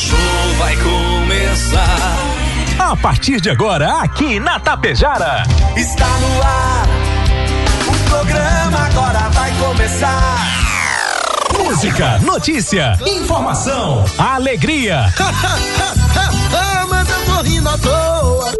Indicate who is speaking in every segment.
Speaker 1: show vai começar.
Speaker 2: A partir de agora, aqui na Tapejara.
Speaker 1: Está no ar. O programa agora vai começar.
Speaker 2: Música, notícia, informação, alegria.
Speaker 1: Mas eu tô rindo à toa.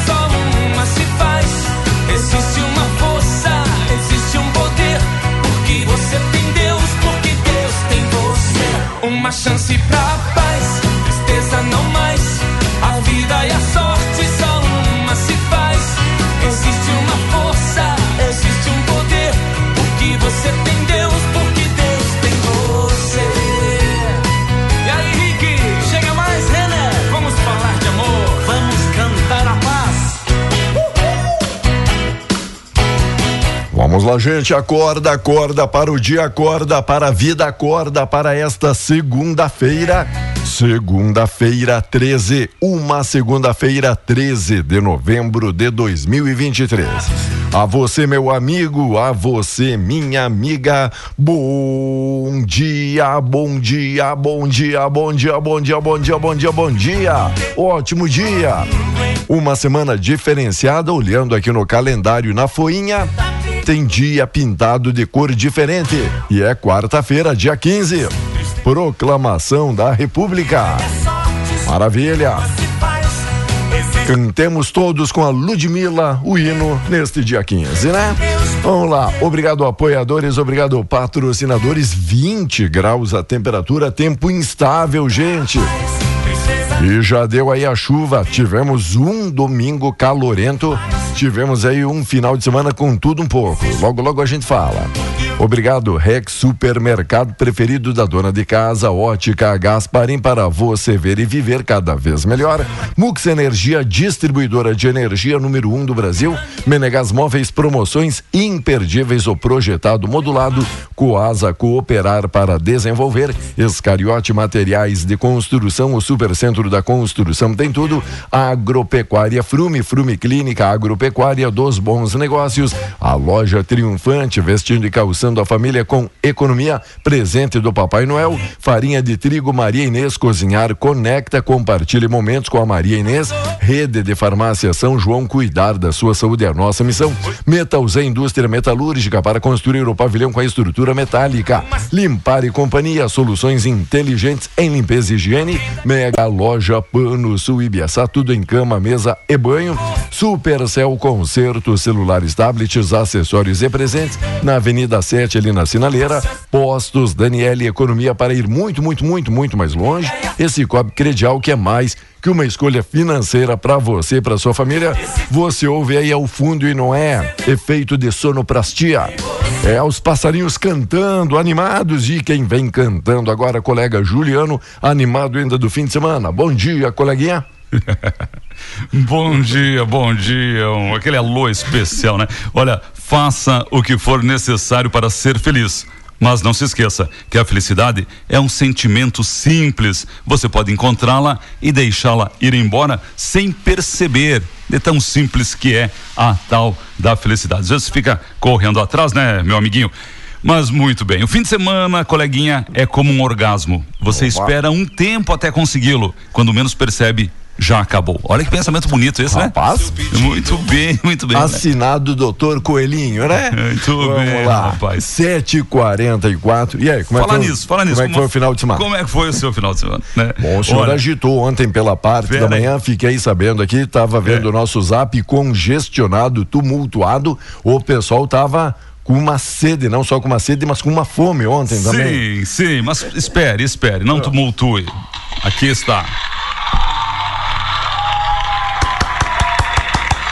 Speaker 3: Uma chance pra Vamos
Speaker 4: lá, gente. Acorda, acorda para o dia, acorda para a vida, acorda para esta segunda-feira. Segunda-feira 13, uma segunda-feira 13 de novembro de 2023. A você, meu amigo, a você, minha amiga. Bom dia, bom dia, bom dia, bom dia, bom dia, bom dia, bom dia, bom dia. Ótimo dia. Uma semana diferenciada, olhando aqui no calendário na foinha tem dia pintado de cor diferente. E é quarta-feira, dia 15. Proclamação da República. Maravilha. Cantemos todos com a Ludmilla o hino neste dia 15, né? Vamos lá. Obrigado, apoiadores. Obrigado, patrocinadores. 20 graus a temperatura, tempo instável, gente. E já deu aí a chuva. Tivemos um domingo calorento. Tivemos aí um final de semana com tudo um pouco. Logo, logo a gente fala. Obrigado, Rex Supermercado preferido da dona de casa, Ótica Gasparim para você ver e viver cada vez melhor. Mux Energia, distribuidora de energia número um do Brasil. Menegas Móveis, promoções imperdíveis, o projetado modulado. Coasa Cooperar para desenvolver. Escariote Materiais de Construção, o Supercentro da Construção tem tudo. Agropecuária Frume, Frume Clínica Agropecuária dos Bons Negócios. A loja triunfante, vestindo e calçando a família com economia. Presente do Papai Noel. Farinha de trigo Maria Inês Cozinhar. Conecta, compartilhe momentos com a Maria Inês. Rede de Farmácia São João. Cuidar da sua saúde é a nossa missão. Metalzé Indústria Metalúrgica para construir o pavilhão com a estrutura metálica. Limpar e Companhia. Soluções inteligentes em limpeza e higiene. Mega Loja Pano Sul Ibiaçá. Tudo em cama, mesa e banho. Supercel Concertos, celulares, tablets, acessórios e presentes. Na Avenida 7, ali na Sinaleira. Postos Daniele Economia para ir muito, muito, muito, muito mais longe. Esse Cobre Credial que é mais que uma escolha financeira para você e para sua família. Você ouve aí ao fundo e não é efeito de sonoplastia. É os passarinhos cantando, animados e quem vem cantando agora, colega Juliano, animado ainda do fim de semana. Bom dia, coleguinha.
Speaker 5: Bom dia, bom dia. Um, aquele alô especial, né? Olha, faça o que for necessário para ser feliz. Mas não se esqueça que a felicidade é um sentimento simples. Você pode encontrá-la e deixá-la ir embora sem perceber. De tão simples que é a tal da felicidade. Às vezes fica correndo atrás, né, meu amiguinho? Mas muito bem. O fim de semana, coleguinha, é como um orgasmo. Você
Speaker 4: Opa.
Speaker 5: espera um tempo até consegui-lo. Quando menos percebe, já acabou. Olha que pensamento bonito esse,
Speaker 4: Rapaz.
Speaker 5: né? Muito bem, muito bem. né?
Speaker 4: Assinado doutor Coelhinho, né?
Speaker 5: Muito
Speaker 4: Vamos
Speaker 5: bem,
Speaker 4: lá.
Speaker 5: rapaz.
Speaker 4: 7h44. E aí, como
Speaker 5: Fala
Speaker 4: é que foi,
Speaker 5: nisso, fala nisso.
Speaker 4: Como é que foi o final de semana?
Speaker 5: Como é que foi o seu final de semana? Né?
Speaker 4: Bom, o senhor
Speaker 5: Olha,
Speaker 4: agitou ontem pela parte
Speaker 5: Pera
Speaker 4: da manhã, fiquei sabendo aqui, estava vendo
Speaker 5: É.
Speaker 4: o nosso zap congestionado, tumultuado. O pessoal tava com uma sede, não só com uma sede, mas com uma fome ontem também.
Speaker 5: Sim, sim, mas espere, espere, não tumultue. Aqui está.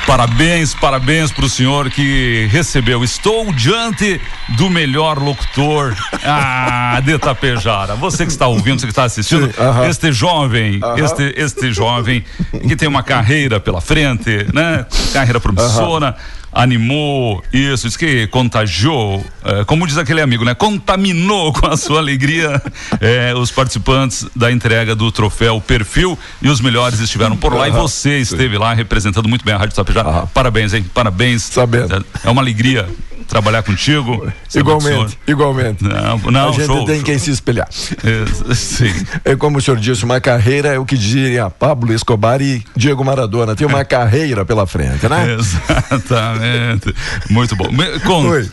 Speaker 5: Parabéns, parabéns para o senhor que recebeu. Estou diante do melhor locutor ah, de Tapejara. Você que está ouvindo, você que está assistindo,
Speaker 4: Sim, aham.
Speaker 5: este jovem, este, este jovem que tem uma carreira pela frente, né? Carreira promissora. Animou, isso, diz que contagiou, eh, como diz aquele amigo, né? Contaminou com a sua alegria eh, os participantes da entrega do troféu Perfil e os melhores estiveram por lá e
Speaker 4: Aham.
Speaker 5: você esteve lá representando muito bem a Rádio Tapejara.
Speaker 4: Aham.
Speaker 5: Parabéns, hein? Parabéns.
Speaker 4: Sabendo.
Speaker 5: É uma alegria trabalhar contigo. senhor-
Speaker 4: Igualmente, igualmente.
Speaker 5: Não, não,
Speaker 4: a gente
Speaker 5: show,
Speaker 4: tem
Speaker 5: show.
Speaker 4: quem se espelhar.
Speaker 5: É, sim.
Speaker 4: É como o senhor disse, uma carreira é o que diria Pablo Escobar e Diego Maradona. Tem
Speaker 5: É.
Speaker 4: uma carreira pela frente, né?
Speaker 5: Exatamente. Muito bom.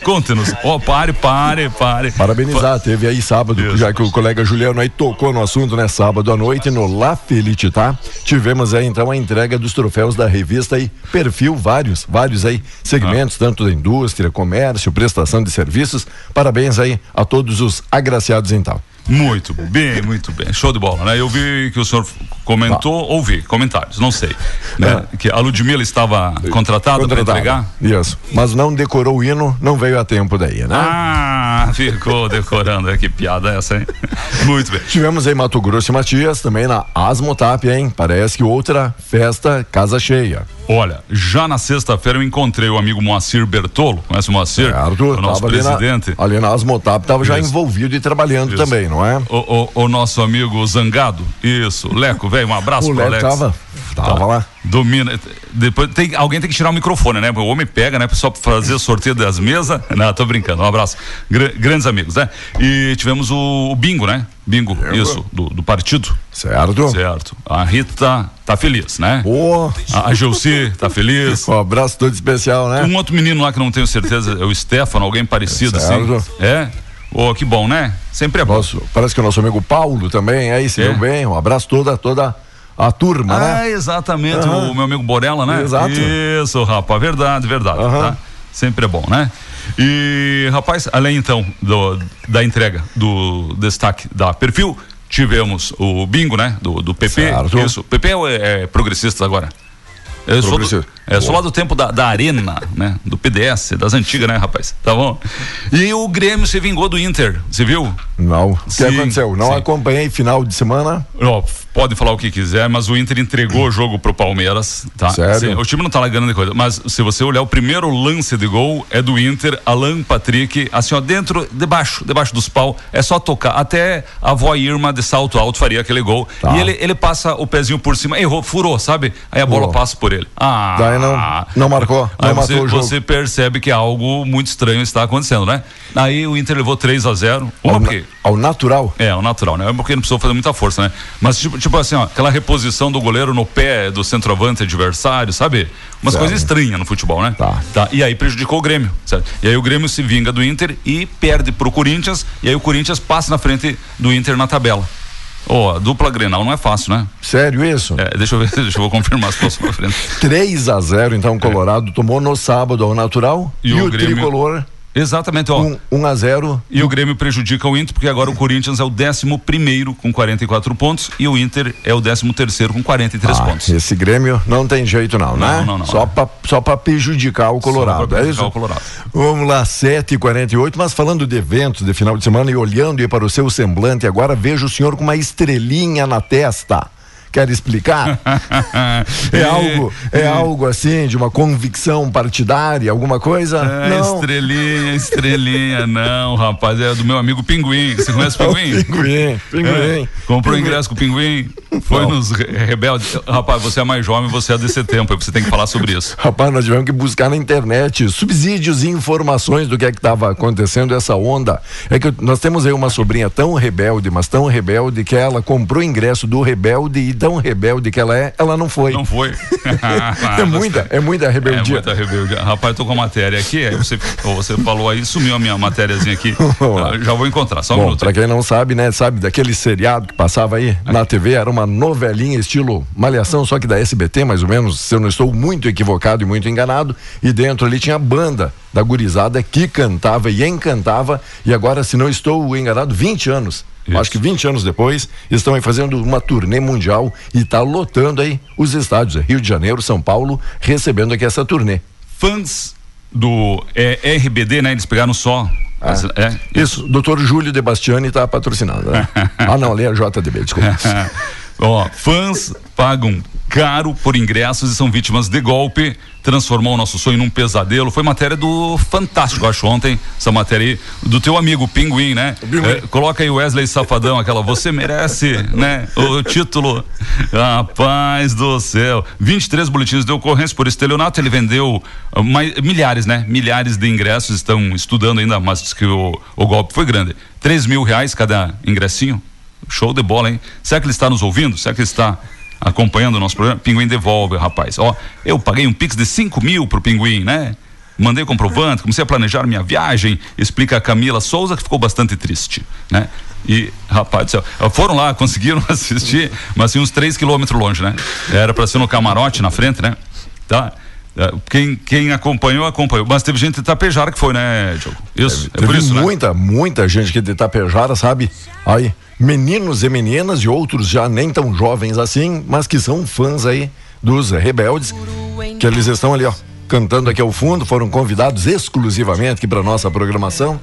Speaker 5: Conte-nos. Ó, pare, pare, pare.
Speaker 4: Parabenizar, teve aí sábado,
Speaker 5: Isso.
Speaker 4: já que o colega Juliano aí tocou no assunto, né? Sábado à noite no La Felicità, tivemos aí então a entrega dos troféus da revista aí, perfil vários, vários aí segmentos,
Speaker 5: Ah.
Speaker 4: tanto da indústria, comércio, prestação de serviços. Parabéns aí a todos os agraciados então.
Speaker 5: Muito bem, muito bem. Show de bola, né? Eu vi que o senhor comentou,
Speaker 4: Tá.
Speaker 5: ouvi comentários, não sei. Né? Que a Ludmilla estava contratada para entregar?
Speaker 4: Isso. Mas não decorou o hino, não veio a tempo daí, né?
Speaker 5: Ah, ficou decorando. É, que piada é essa, hein? Muito bem.
Speaker 4: Tivemos aí Mato Grosso e Matias, também na Asmotap, hein? Parece que outra festa casa cheia.
Speaker 5: Olha, já na sexta-feira eu encontrei o amigo Moacir Bertolo, conhece o Moacir?
Speaker 4: Certo?
Speaker 5: o nosso
Speaker 4: Tava ali na-
Speaker 5: presidente.
Speaker 4: Ali na, Asmotap, estava já envolvido e trabalhando
Speaker 5: Isso.
Speaker 4: também, não é?
Speaker 5: O, o- o nosso amigo Zangado, isso, Leco, velho, um abraço
Speaker 4: O
Speaker 5: pro Alex.
Speaker 4: tava, tava lá.
Speaker 5: Domina. Depois tem, alguém tem que tirar o microfone, né? O homem pega, né? Só pra fazer sorteio das mesas. Não, tô brincando. Um abraço. Gra- grandes amigos, né? E tivemos o, o bingo, né? Bingo, isso, do, do partido.
Speaker 4: Certo?
Speaker 5: Certo. A Rita tá feliz, né?
Speaker 4: Pô,
Speaker 5: A, a Gelci tá feliz.
Speaker 4: um abraço todo especial, né?
Speaker 5: Um outro menino lá que não tenho certeza, é o Stefano, alguém parecido
Speaker 4: Certo.
Speaker 5: assim. É? Ô, que bom, né? Sempre é bom.
Speaker 4: Nosso, parece que o nosso amigo Paulo também, aí se
Speaker 5: É.
Speaker 4: deu bem. Um abraço toda, toda a turma,
Speaker 5: Ah,
Speaker 4: né?
Speaker 5: exatamente,
Speaker 4: Aham.
Speaker 5: o meu amigo Borella, né?
Speaker 4: Exato.
Speaker 5: Isso, rapaz, verdade, verdade.
Speaker 4: Aham.
Speaker 5: Tá? Sempre é bom, né? E, rapaz, além então do, da entrega do destaque da perfil, tivemos o bingo, né? Do, do PP.
Speaker 4: Certo.
Speaker 5: Isso. O PP é, é progressista agora. Eu sou, do, é, sou lá do tempo da, da Arena, né? Do PDS, das antigas, né, rapaz? Tá bom? E o Grêmio se vingou do Inter, você viu?
Speaker 4: Não. O que aconteceu? Não
Speaker 5: sim.
Speaker 4: acompanhei final de semana.
Speaker 5: Ó, pode falar o que quiser, mas o Inter entregou o jogo pro Palmeiras, tá?
Speaker 4: Sério?
Speaker 5: Sim, o time não tá lá ganhando coisa, mas se você olhar o primeiro lance de gol é do Inter, Alan Patrick, assim ó, dentro, debaixo, debaixo dos pau, é só tocar, até a avó Irma de salto alto faria aquele gol,
Speaker 4: Tá.
Speaker 5: e ele, ele passa o pezinho por cima, errou, furou, sabe? Aí a bola
Speaker 4: Furou.
Speaker 5: passa por ele. Ah!
Speaker 4: Daí não- não marcou, não
Speaker 5: Aí
Speaker 4: matou
Speaker 5: você,
Speaker 4: o jogo.
Speaker 5: você percebe que algo muito estranho está acontecendo, né? Aí o Inter levou 3 a 0 uma
Speaker 4: Ao,
Speaker 5: porque...
Speaker 4: ao natural.
Speaker 5: É, o natural, né? É porque não precisou fazer muita força, né? Mas, tipo, tipo assim, ó, aquela reposição do goleiro no pé do centroavante adversário, sabe? Umas
Speaker 4: Certo.
Speaker 5: coisas estranhas no futebol, né?
Speaker 4: Tá.
Speaker 5: E aí prejudicou o Grêmio, certo? E aí o Grêmio se vinga do Inter e perde pro Corinthians, e aí o Corinthians passa na frente do Inter na tabela. Ó, a dupla Grenal não é fácil, né?
Speaker 4: Sério isso?
Speaker 5: É, deixa eu ver, deixa eu vou confirmar se posso pra frente.
Speaker 4: 3 a 0 então o Colorado tomou no sábado ao natural
Speaker 5: É. E
Speaker 4: e,
Speaker 5: o
Speaker 4: o,
Speaker 5: Grêmio-
Speaker 4: tricolor
Speaker 5: Exatamente, ó.
Speaker 4: 1 um, a 0
Speaker 5: E o Grêmio prejudica o Inter, porque agora o Corinthians é o 11 primeiro com 44 pontos e o Inter é o 13 terceiro com 43
Speaker 4: Ah,
Speaker 5: pontos.
Speaker 4: Esse Grêmio não tem jeito não, né?
Speaker 5: Não, não, não,
Speaker 4: só
Speaker 5: é.
Speaker 4: pra, só pra prejudicar o Colorado,
Speaker 5: pra
Speaker 4: é
Speaker 5: prejudicar
Speaker 4: isso?
Speaker 5: o Colorado.
Speaker 4: Vamos lá, 7h48, mas falando de eventos de final de semana e olhando para o seu semblante, agora vejo o senhor com uma estrelinha na testa. Quer explicar? é algo, é algo assim, de uma convicção partidária, alguma coisa?
Speaker 5: É,
Speaker 4: não.
Speaker 5: estrelinha, estrelinha, não, rapaz, é do meu amigo Pinguim. Você conhece o Pinguim?
Speaker 4: Pinguim, pinguim.
Speaker 5: É, comprou
Speaker 4: Pinguim.
Speaker 5: ingresso com o Pinguim? Foi não. nos rebeldes. Rapaz, você é mais jovem, você é desse tempo, você tem que falar sobre isso.
Speaker 4: Rapaz, nós tivemos que buscar na internet subsídios e informações do que é que estava acontecendo essa onda. É que nós temos aí uma sobrinha tão rebelde, mas tão rebelde que ela comprou ingresso do rebelde e tão rebelde que ela é, ela não foi.
Speaker 5: Não foi.
Speaker 4: é muita, é muita rebeldia.
Speaker 5: É muita rebeldia. Rapaz, eu tô com a matéria aqui, aí você, você falou aí, sumiu a minha matériazinha aqui. já vou encontrar, só um
Speaker 4: Bom,
Speaker 5: minuto.
Speaker 4: Pra quem não sabe, né, sabe daquele seriado que passava aí aqui. na TV, era uma novelinha estilo Malhação, só que da SBT, mais ou menos, se eu não estou muito equivocado e muito enganado, e dentro ali tinha a banda da gurizada que cantava e encantava, e agora, se não estou enganado, 20 anos. Isso. Acho que 20 anos depois, estão aí fazendo uma turnê mundial e está lotando aí os estádios, Rio de Janeiro, São Paulo, recebendo aqui essa turnê.
Speaker 5: Fãs do é, RBD, né? Eles pegaram só
Speaker 4: ah, é, isso, doutor Júlio de Bastiani está patrocinando. Né? ah, não, ali é a JDB, desculpa.
Speaker 5: Ó, fãs pagam caro por ingressos e são vítimas de golpe. Transformou o nosso sonho num pesadelo. Foi matéria do Fantástico, acho, ontem. Essa matéria aí, do teu amigo Pinguim, né? É, coloca aí Wesley Safadão, aquela você merece, né? O título. Rapaz do céu. 23 boletins de ocorrência por estelionato. Ele vendeu uh, mais, milhares, né? Milhares de ingressos. Estão estudando ainda, mas diz que o, o golpe foi grande. 3 mil reais cada ingressinho. Show de bola, hein? Será que ele está nos ouvindo? Será que ele está acompanhando o nosso programa? Pinguim devolve, rapaz. Ó, eu paguei um pix de 5 mil pro Pinguim, né? Mandei comprovante, comecei a planejar minha viagem, explica a Camila Souza, que ficou bastante triste, né? E, rapaz do céu, foram lá, conseguiram assistir, mas assim, uns 3 quilômetros longe, né? Era para ser no camarote na frente, né? Tá? É, quem, quem acompanhou, acompanhou. Mas teve gente de Itapejara que foi, né, Diogo? Isso,
Speaker 4: é, é por isso, né? muita, né? muita gente que de Itapejara, sabe? Aí, meninos e meninas e outros já nem tão jovens assim, mas que são fãs aí dos rebeldes, que eles estão ali, ó, cantando aqui ao fundo, foram convidados exclusivamente aqui para nossa programação.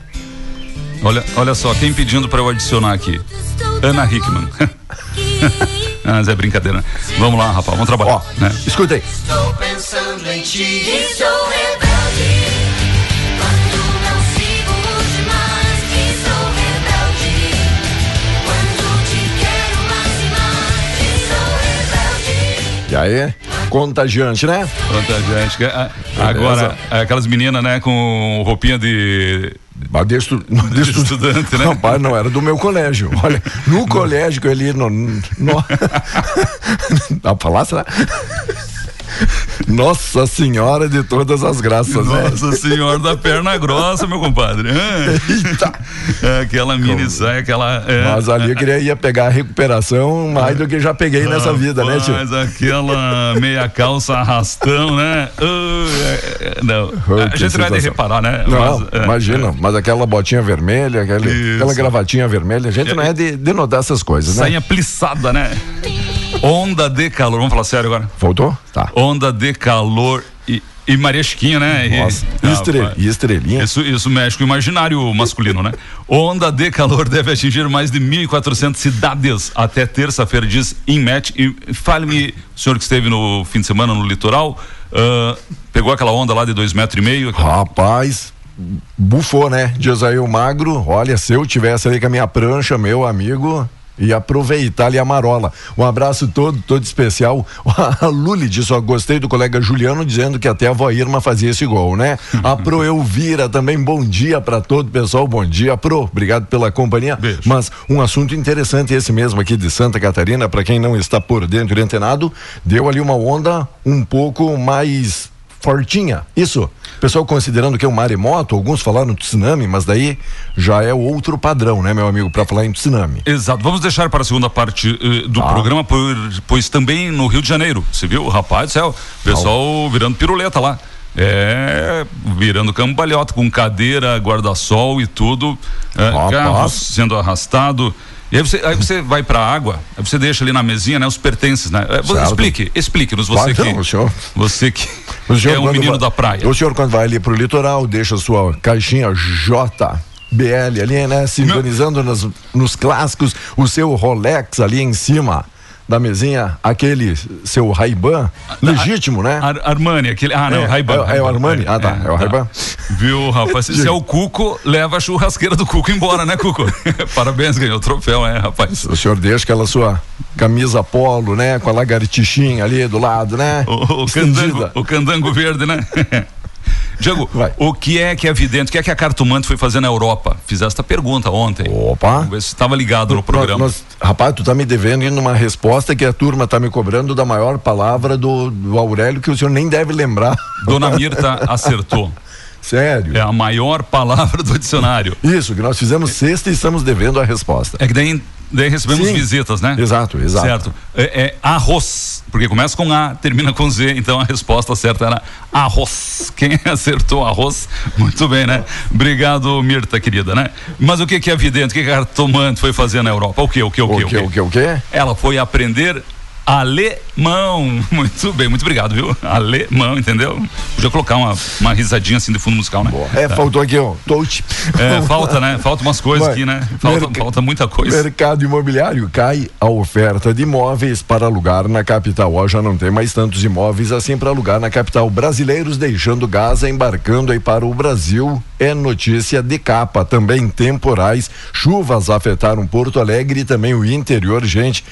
Speaker 5: Olha, olha só, quem pedindo para eu adicionar aqui? Ana Hickman. ah, mas é brincadeira. Né? Vamos lá, rapaz, vamos trabalhar. Ó,
Speaker 4: né? escuta aí. Estou pensando em ti, estou E aí, contagiante, né?
Speaker 5: Contagiante. É, agora, aquelas meninas, né, com roupinha de
Speaker 4: mas de, estu, de, estudante, né? Rapaz, não era do meu colégio. Olha, no colégio que eu ali no. no... Dá pra falar, será? Nossa Senhora de todas as graças,
Speaker 5: né? Nossa né? Senhora da perna grossa, meu compadre. Eita! É, aquela mini saia, aquela.
Speaker 4: É, Mas ali eu queria ia pegar a recuperação mais do que já peguei nessa vida, né, tio?
Speaker 5: Mas aquela meia calça arrastão, né? Uh, não. Oh, a gente vai reparar, né?
Speaker 4: Não, mas, é, imagina, é. mas aquela botinha vermelha, aquele, aquela gravatinha vermelha, a gente não é de, de notar essas coisas, né?
Speaker 5: Sainha plissada, né? Onda de calor, vamos falar sério agora?
Speaker 4: Voltou? Tá.
Speaker 5: Onda de calor e, e Maria Chiquinha, né?
Speaker 4: Nossa, e, estre, e estrelinha.
Speaker 5: Isso, isso mexe com o imaginário masculino, né? Onda de calor deve atingir mais de 1.400 cidades até terça-feira, diz Inmet. E fale-me, senhor que esteve no fim de semana no litoral, uh, pegou aquela onda lá de dois metros e meio?
Speaker 4: Aquela... Rapaz, bufou, né? Diz aí o magro, olha, se eu tivesse ali com a minha prancha, meu amigo, e aproveitar ali a marola. Um abraço todo, todo especial. A Luli disse, ó, gostei do colega Juliano dizendo que até a avó Irma fazia esse gol, né? A Pro Elvira também, bom dia para todo o pessoal, bom dia, Pro, obrigado pela companhia. Beijo. Mas um assunto interessante esse mesmo aqui de Santa Catarina, para quem não está por dentro e antenado, deu ali uma onda um pouco mais fortinha. Isso. Pessoal considerando que é um maremoto, alguns falaram tsunami, mas daí já é outro padrão, né, meu amigo, para falar em tsunami.
Speaker 5: Exato. Vamos deixar para a segunda parte uh, do ah. programa, pois também no Rio de Janeiro, você viu? Rapaz do céu, pessoal ah. virando piruleta lá. É, virando cambalhota com cadeira, guarda-sol e tudo. É, carro sendo arrastado. E aí você, aí você vai para a água, aí você deixa ali na mesinha, né, os pertences, né? É, explique, explique-nos você que não, senhor. você que o senhor, é um menino
Speaker 4: vai,
Speaker 5: da praia.
Speaker 4: O senhor quando vai ali pro litoral, deixa a sua caixinha J BL ali, né? Sintonizando nos, nos clássicos, o seu Rolex ali em cima da mesinha aquele seu Ray-Ban legítimo, né?
Speaker 5: Ar Armani, aquele. Ah, não,
Speaker 4: É,
Speaker 5: Ray-Ban.
Speaker 4: é- é o Armani? Ah, tá, é o Ray-Ban.
Speaker 5: Viu, rapaz? Se é o Cuco, leva a churrasqueira do Cuco embora, né, Cuco? Parabéns, ganhou o troféu, né, rapaz?
Speaker 4: O senhor deixa aquela sua camisa polo, né? Com a lagartixinha ali do lado, né?
Speaker 5: O, o, candango, o candango verde, né? Diego,
Speaker 4: Vai.
Speaker 5: o que é que é evidente, o que é que a cartomante foi fazer na Europa? Fiz esta pergunta ontem.
Speaker 4: Opa.
Speaker 5: Vamos ver se estava ligado no programa.
Speaker 4: Nós- rapaz, tu tá me devendo numa resposta que a turma tá me cobrando da maior palavra do, do Aurélio que o senhor nem deve lembrar.
Speaker 5: Dona Mirta acertou.
Speaker 4: Sério.
Speaker 5: É a maior palavra do dicionário.
Speaker 4: Isso, que nós fizemos sexta e estamos devendo a resposta.
Speaker 5: É que daí, daí recebemos
Speaker 4: Sim.
Speaker 5: visitas, né?
Speaker 4: Exato, exato.
Speaker 5: Certo. É, é arroz, porque começa com A, termina com Z, então a resposta certa era arroz. Quem acertou arroz? Muito bem, né? Obrigado, Mirta, querida, né? Mas o que que é evidente? O que que a cartomante foi fazer na Europa? O que, o que, o
Speaker 4: O
Speaker 5: que,
Speaker 4: que, o que, o que?
Speaker 5: Ela foi aprender alemão. Muito bem, muito obrigado, viu? Alemão, entendeu? Podia colocar uma, uma risadinha assim de fundo musical, né?
Speaker 4: É, faltou aqui, ó. Touch.
Speaker 5: É, falta, né? Falta umas coisas
Speaker 4: Vai.
Speaker 5: aqui, né? Falta, falta muita coisa.
Speaker 4: Mercado imobiliário cai a oferta de imóveis para alugar na capital. Ó, já não tem mais tantos imóveis assim para alugar na capital. Brasileiros deixando Gaza, embarcando aí para o Brasil. É notícia de capa. Também temporais. Chuvas afetaram Porto Alegre e também o interior, gente.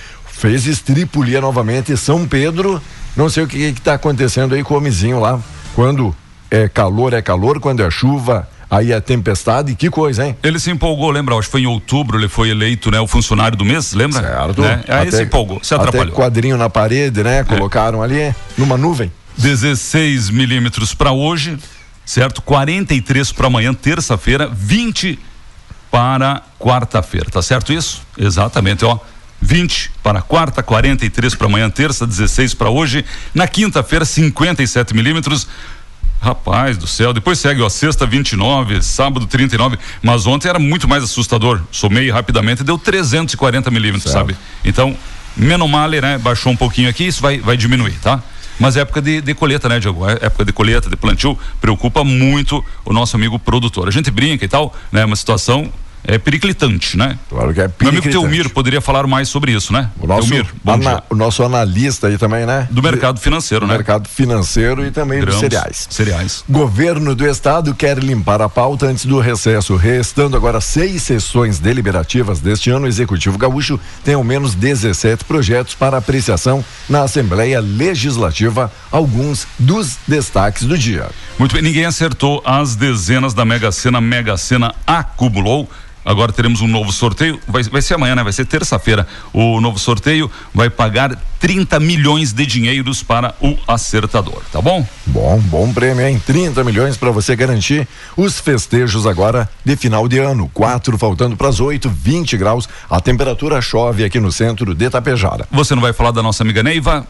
Speaker 4: Fez estripulia novamente São Pedro. Não sei o que está acontecendo aí com o homenzinho lá. Quando é calor, é calor. Quando é chuva, aí é tempestade. Que coisa, hein?
Speaker 5: Ele se empolgou, lembra? Acho que foi em outubro, ele foi eleito, né? O funcionário do mês, lembra?
Speaker 4: Certo.
Speaker 5: Né? Aí se empolgou, se
Speaker 4: Até
Speaker 5: atrapalhou. É.
Speaker 4: quadrinho na parede, né? Colocaram ali numa nuvem.
Speaker 5: 16 milímetros para hoje, certo? 43 para amanhã, terça-feira, 20 para quarta-feira, tá certo isso? Exatamente, ó. 20 para quarta, 43 para amanhã, terça, 16 para hoje. Na quinta-feira, 57 milímetros. Rapaz do céu, depois segue, ó, sexta 29, sábado 39, mas ontem era muito mais assustador. Somei rapidamente e deu 340 milímetros, sabe? Então, menos male, né? Baixou um pouquinho aqui, isso vai, vai diminuir, tá? Mas é época de, de colheita, né, Diego? É época de colheita, de plantio, preocupa muito o nosso amigo produtor. A gente brinca e tal, né? Uma situação é periclitante, né?
Speaker 4: Claro que é
Speaker 5: Meu amigo
Speaker 4: periclitante.
Speaker 5: Teumir poderia falar mais sobre isso, né?
Speaker 4: O nosso,
Speaker 5: Teumir, bom
Speaker 4: ana- o nosso analista aí também, né?
Speaker 5: Do mercado financeiro,
Speaker 4: Do
Speaker 5: né?
Speaker 4: mercado financeiro e também dos
Speaker 5: Grãos,
Speaker 4: cereais.
Speaker 5: Cereais.
Speaker 4: Governo do Estado quer limpar a pauta antes do recesso. Restando agora seis sessões deliberativas deste ano, o Executivo Gaúcho tem ao menos 17 projetos para apreciação na Assembleia Legislativa, alguns dos destaques do dia.
Speaker 5: Muito bem, ninguém acertou as dezenas da Mega Sena. Mega Sena acumulou. Agora teremos um novo sorteio. Vai, vai ser amanhã, né? Vai ser terça-feira. O novo sorteio vai pagar 30 milhões de dinheiros para o acertador, tá bom?
Speaker 4: Bom, bom prêmio, hein? 30 milhões para você garantir os festejos agora de final de ano. Quatro faltando para as oito, 20 graus. A temperatura chove aqui no centro de Tapejara.
Speaker 5: Você não vai falar da nossa amiga Neiva?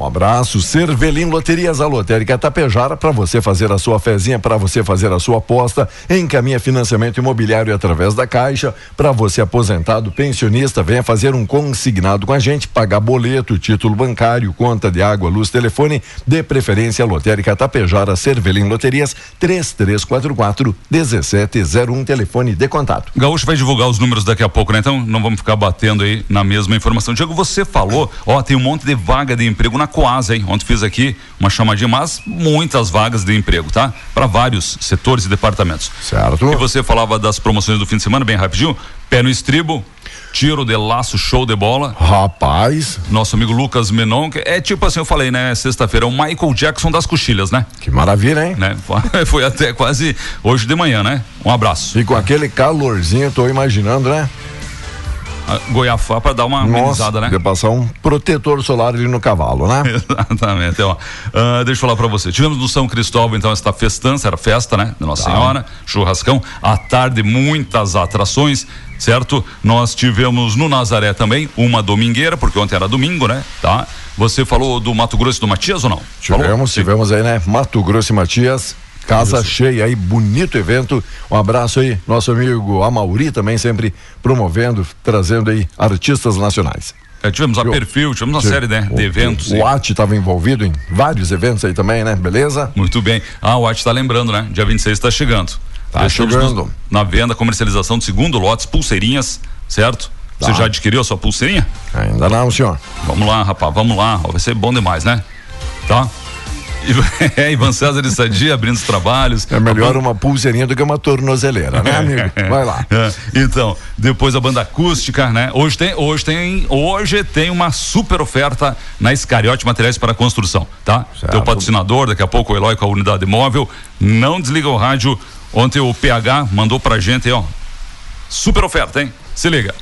Speaker 4: Um abraço, Cervelim Loterias, a lotérica Tapejara, para você fazer a sua fezinha, para você fazer a sua aposta, encaminha financiamento imobiliário através da Caixa, para você aposentado, pensionista, venha fazer um consignado com a gente, pagar boleto, título bancário, conta de água, luz, telefone, de preferência lotérica Tapejara, Cervelim Loterias, 3344 1701, telefone de contato.
Speaker 5: Gaúcho vai divulgar os números daqui a pouco, né? Então não vamos ficar batendo aí na mesma informação. Diego, você falou, ó, tem um monte de vaga de emprego na Coasa, hein? Ontem fiz aqui uma chamadinha, mas muitas vagas de emprego, tá? Para vários setores e departamentos.
Speaker 4: Certo?
Speaker 5: E você falava das promoções do fim de semana, bem rapidinho. Pé no estribo, tiro de laço, show de bola.
Speaker 4: Rapaz,
Speaker 5: Nosso amigo Lucas Menon, que é tipo assim, eu falei, né? Sexta-feira, é o Michael Jackson das coxilhas, né?
Speaker 4: que maravilha, hein?
Speaker 5: né? Foi até quase hoje de manhã, né? Um abraço.
Speaker 4: E com aquele calorzinho, tô imaginando, né?
Speaker 5: Goiafá para dar uma amenizada, né?
Speaker 4: passar um protetor solar ali no cavalo, né?
Speaker 5: Exatamente. Ó. Ah, deixa eu falar para você. Tivemos no São Cristóvão, então, esta festança, era festa, né? Nossa
Speaker 4: Tá.
Speaker 5: Senhora, churrascão. À tarde, muitas atrações, certo? Nós tivemos no Nazaré também uma domingueira, porque ontem era domingo, né? Tá? Você falou do Mato Grosso do Matias ou não? Falou?
Speaker 4: Tivemos, tivemos aí, né? Mato Grosso e Matias. Casa cheia aí, bonito evento. Um abraço aí, nosso amigo Amauri também sempre promovendo, trazendo aí artistas nacionais.
Speaker 5: É, tivemos a
Speaker 4: Eu-
Speaker 5: perfil, tivemos uma série né, de eventos.
Speaker 4: O, o AT estava envolvido em vários eventos aí também, né? Beleza?
Speaker 5: Muito bem. Ah, o Arte está lembrando, né? Dia 26 está chegando.
Speaker 4: Tá
Speaker 5: Deixamos
Speaker 4: chegando.
Speaker 5: nos- na venda, comercialização do segundo lotes, pulseirinhas, certo? Você já adquiriu a sua pulseirinha?
Speaker 4: Ainda não, senhor.
Speaker 5: Vamos lá, rapaz, vamos lá. Vai ser bom demais, né? Tá? É, Ivan César e Sadia abrindo os trabalhos.
Speaker 4: É melhor uma pulseirinha do que uma tornozeleira, né, amigo? Vai lá.
Speaker 5: É, então, depois a banda acústica, né? Hoje tem, hoje tem, hoje tem uma super oferta na Escariote Materiais para Construção, tá?
Speaker 4: Certo.
Speaker 5: Teu patrocinador, daqui a pouco o Eloy com a unidade móvel. Não desliga o rádio. Ontem o PH mandou pra gente, ó. Super oferta, hein? Se liga.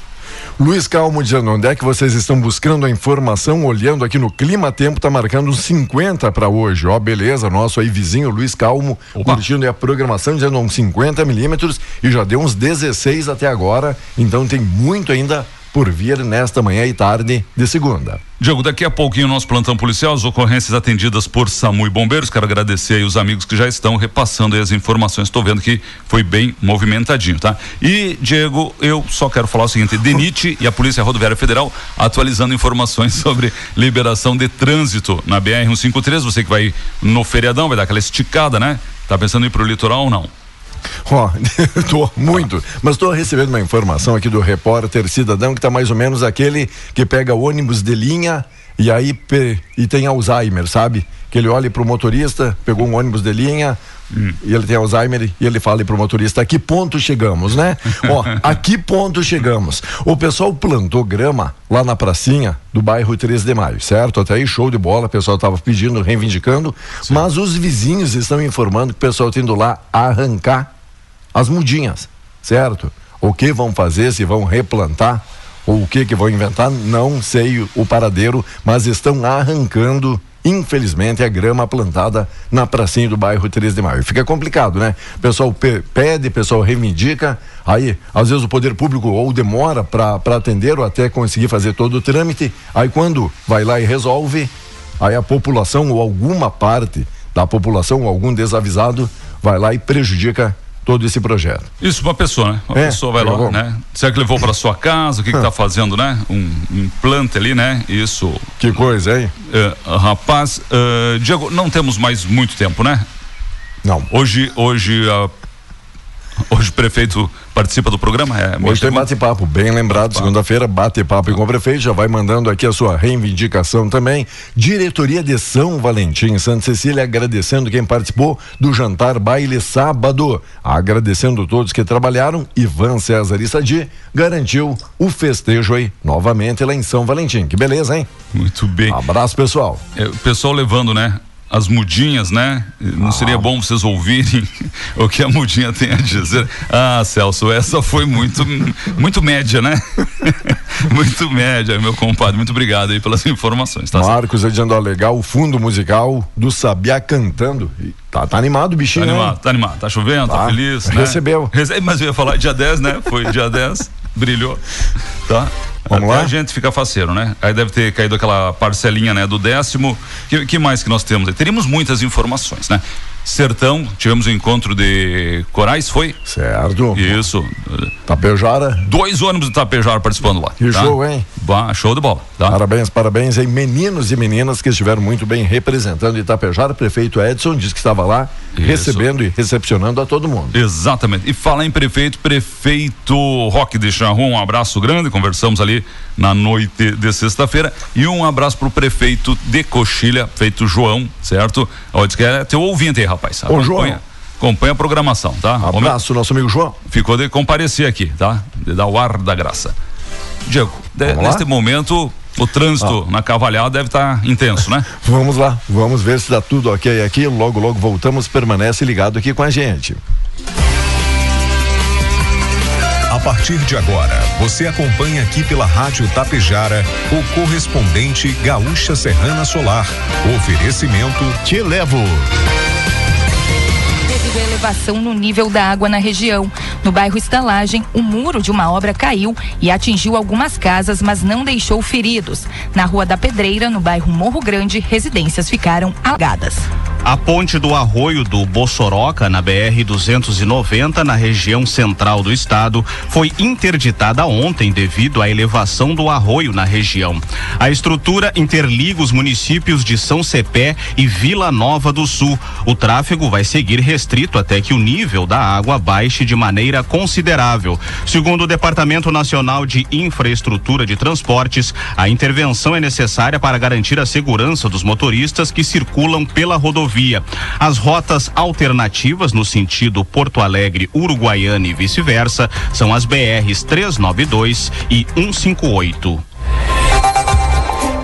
Speaker 4: Luiz Calmo dizendo onde é que vocês estão buscando a informação, olhando aqui no clima tempo, tá marcando uns 50 para hoje. Ó, beleza, nosso aí vizinho Luiz Calmo,
Speaker 5: Opa.
Speaker 4: curtindo a programação, dizendo uns 50 milímetros e já deu uns 16 até agora. Então tem muito ainda por vir nesta manhã e tarde de segunda.
Speaker 5: Diego, daqui a pouquinho o nosso plantão policial, as ocorrências atendidas por SAMU e bombeiros. Quero agradecer aí os amigos que já estão repassando as informações. Estou vendo que foi bem movimentadinho, tá? E, Diego, eu só quero falar o seguinte: DENIT e a Polícia Rodoviária Federal atualizando informações sobre liberação de trânsito na BR-153. Você que vai no feriadão, vai dar aquela esticada, né? Tá pensando em ir pro litoral ou não?
Speaker 4: Ó, tô muito, mas tô recebendo uma informação aqui do repórter cidadão que tá mais ou menos aquele que pega ônibus de linha e aí e tem Alzheimer, sabe? Que ele olha pro motorista, pegou um ônibus de linha e ele tem Alzheimer e ele fala pro motorista: a que ponto chegamos, né? Ó, a que ponto chegamos? O pessoal plantou grama lá na pracinha do bairro 13 de Maio, certo? Até aí show de bola, o pessoal tava pedindo, reivindicando, mas os vizinhos estão informando que o pessoal tá indo lá arrancar as mudinhas, certo? O que vão fazer, se vão replantar, ou o que que vão inventar, não sei o paradeiro, mas estão arrancando, infelizmente, a grama plantada na pracinha do bairro 13 de Maio. Fica complicado, né? Pessoal pe- pede, pessoal reivindica, aí às vezes o poder público ou demora para atender ou até conseguir fazer todo o trâmite, aí quando vai lá e resolve, aí a população ou alguma parte da população ou algum desavisado vai lá e prejudica todo esse projeto.
Speaker 5: Isso, uma pessoa, né? Uma
Speaker 4: É,
Speaker 5: pessoa vai lá,
Speaker 4: levou.
Speaker 5: né? Será que levou para sua casa? O que que tá fazendo, né? Um implante ali, né? Isso.
Speaker 4: Que coisa, hein?
Speaker 5: Eh, rapaz, eh, Diego, não temos mais muito tempo, né?
Speaker 4: Não.
Speaker 5: Hoje, hoje, a- hoje o prefeito participa do programa? É,
Speaker 4: Hoje tem bate-papo, bem lembrado, segunda-feira, bate-papo com o prefeito, já vai mandando aqui a sua reivindicação também. Diretoria de São Valentim, Santa Cecília, agradecendo quem participou do jantar baile sábado. Agradecendo todos que trabalharam, Ivan César e Sadi garantiu o festejo aí, novamente lá em São Valentim. Que beleza, hein?
Speaker 5: Muito bem.
Speaker 4: Abraço, pessoal.
Speaker 5: É, o pessoal levando, né? As mudinhas, né? Não seria bom vocês ouvirem o que a mudinha tem a dizer? Ah, Celso, essa foi muito, muito média, né? muito média, meu compadre. Muito obrigado aí pelas informações, tá?
Speaker 4: Marcos dizendo, ó, legal, o fundo musical do Sabiá cantando. Tá, tá animado o
Speaker 5: Tá
Speaker 4: bichinho, hein?
Speaker 5: animado, tá animado, tá chovendo, tá,
Speaker 4: Tá.
Speaker 5: feliz, né?
Speaker 4: Recebeu.
Speaker 5: Rece- Mas eu ia falar dia 10, né? Foi dia 10, brilhou. Tá?
Speaker 4: Vamos
Speaker 5: Até
Speaker 4: lá?
Speaker 5: a gente fica faceiro, né? Aí deve ter caído aquela parcelinha, né? Do décimo. Que, que mais que nós temos? aí? Teríamos muitas informações, né? Sertão, tivemos o encontro de corais, foi?
Speaker 4: Certo.
Speaker 5: Isso.
Speaker 4: Tapejara,
Speaker 5: Dois ônibus do Tapejara participando lá.
Speaker 4: Que
Speaker 5: tá?
Speaker 4: show, hein?
Speaker 5: Bah, show de bola, tá?
Speaker 4: Parabéns, parabéns aí, meninos e meninas que estiveram muito bem representando Itapejara. Prefeito Edson disse que estava lá
Speaker 5: Isso.
Speaker 4: recebendo e recepcionando a todo mundo.
Speaker 5: Exatamente. E falar em prefeito, prefeito Roque de Charrua, um abraço grande, conversamos ali na noite de sexta-feira. E um abraço pro prefeito de Coxilha, feito João, certo? Ó, diz que é teu ouvinte aí, rapaz.
Speaker 4: Ô, João.
Speaker 5: Acompanha, a programação, tá? Homem
Speaker 4: Abraço, nosso amigo João.
Speaker 5: Ficou de comparecer aqui, tá? De dar o ar da graça. Diego, de- neste momento, o trânsito na Cavalhada deve estar intenso, né?
Speaker 4: Vamos lá, vamos ver se dá tudo ok aqui. Logo, logo voltamos. Permanece ligado aqui com a gente.
Speaker 6: A partir de agora, você acompanha aqui pela Rádio Tapejara o correspondente Gaúcha Serrana Solar. Oferecimento Te Levo.
Speaker 7: Elevação no nível da água na região. No bairro Estalagem, o muro de uma obra caiu e atingiu algumas casas, mas não deixou feridos. Na Rua da Pedreira, no bairro Morro Grande, residências ficaram alagadas.
Speaker 8: A ponte do Arroio do Bossoroca, na BR 290, na região central do estado, foi interditada ontem devido à elevação do arroio na região. A estrutura interliga os municípios de São Cepé e Vila Nova do Sul. O tráfego vai seguir restrito até que o nível da água baixe de maneira considerável. Segundo o Departamento Nacional de Infraestrutura de Transportes, a intervenção é necessária para garantir a segurança dos motoristas que circulam pela rodovia rodovia. As rotas alternativas no sentido Porto Alegre, Uruguaiana e vice-versa são as BRs 392 e 158.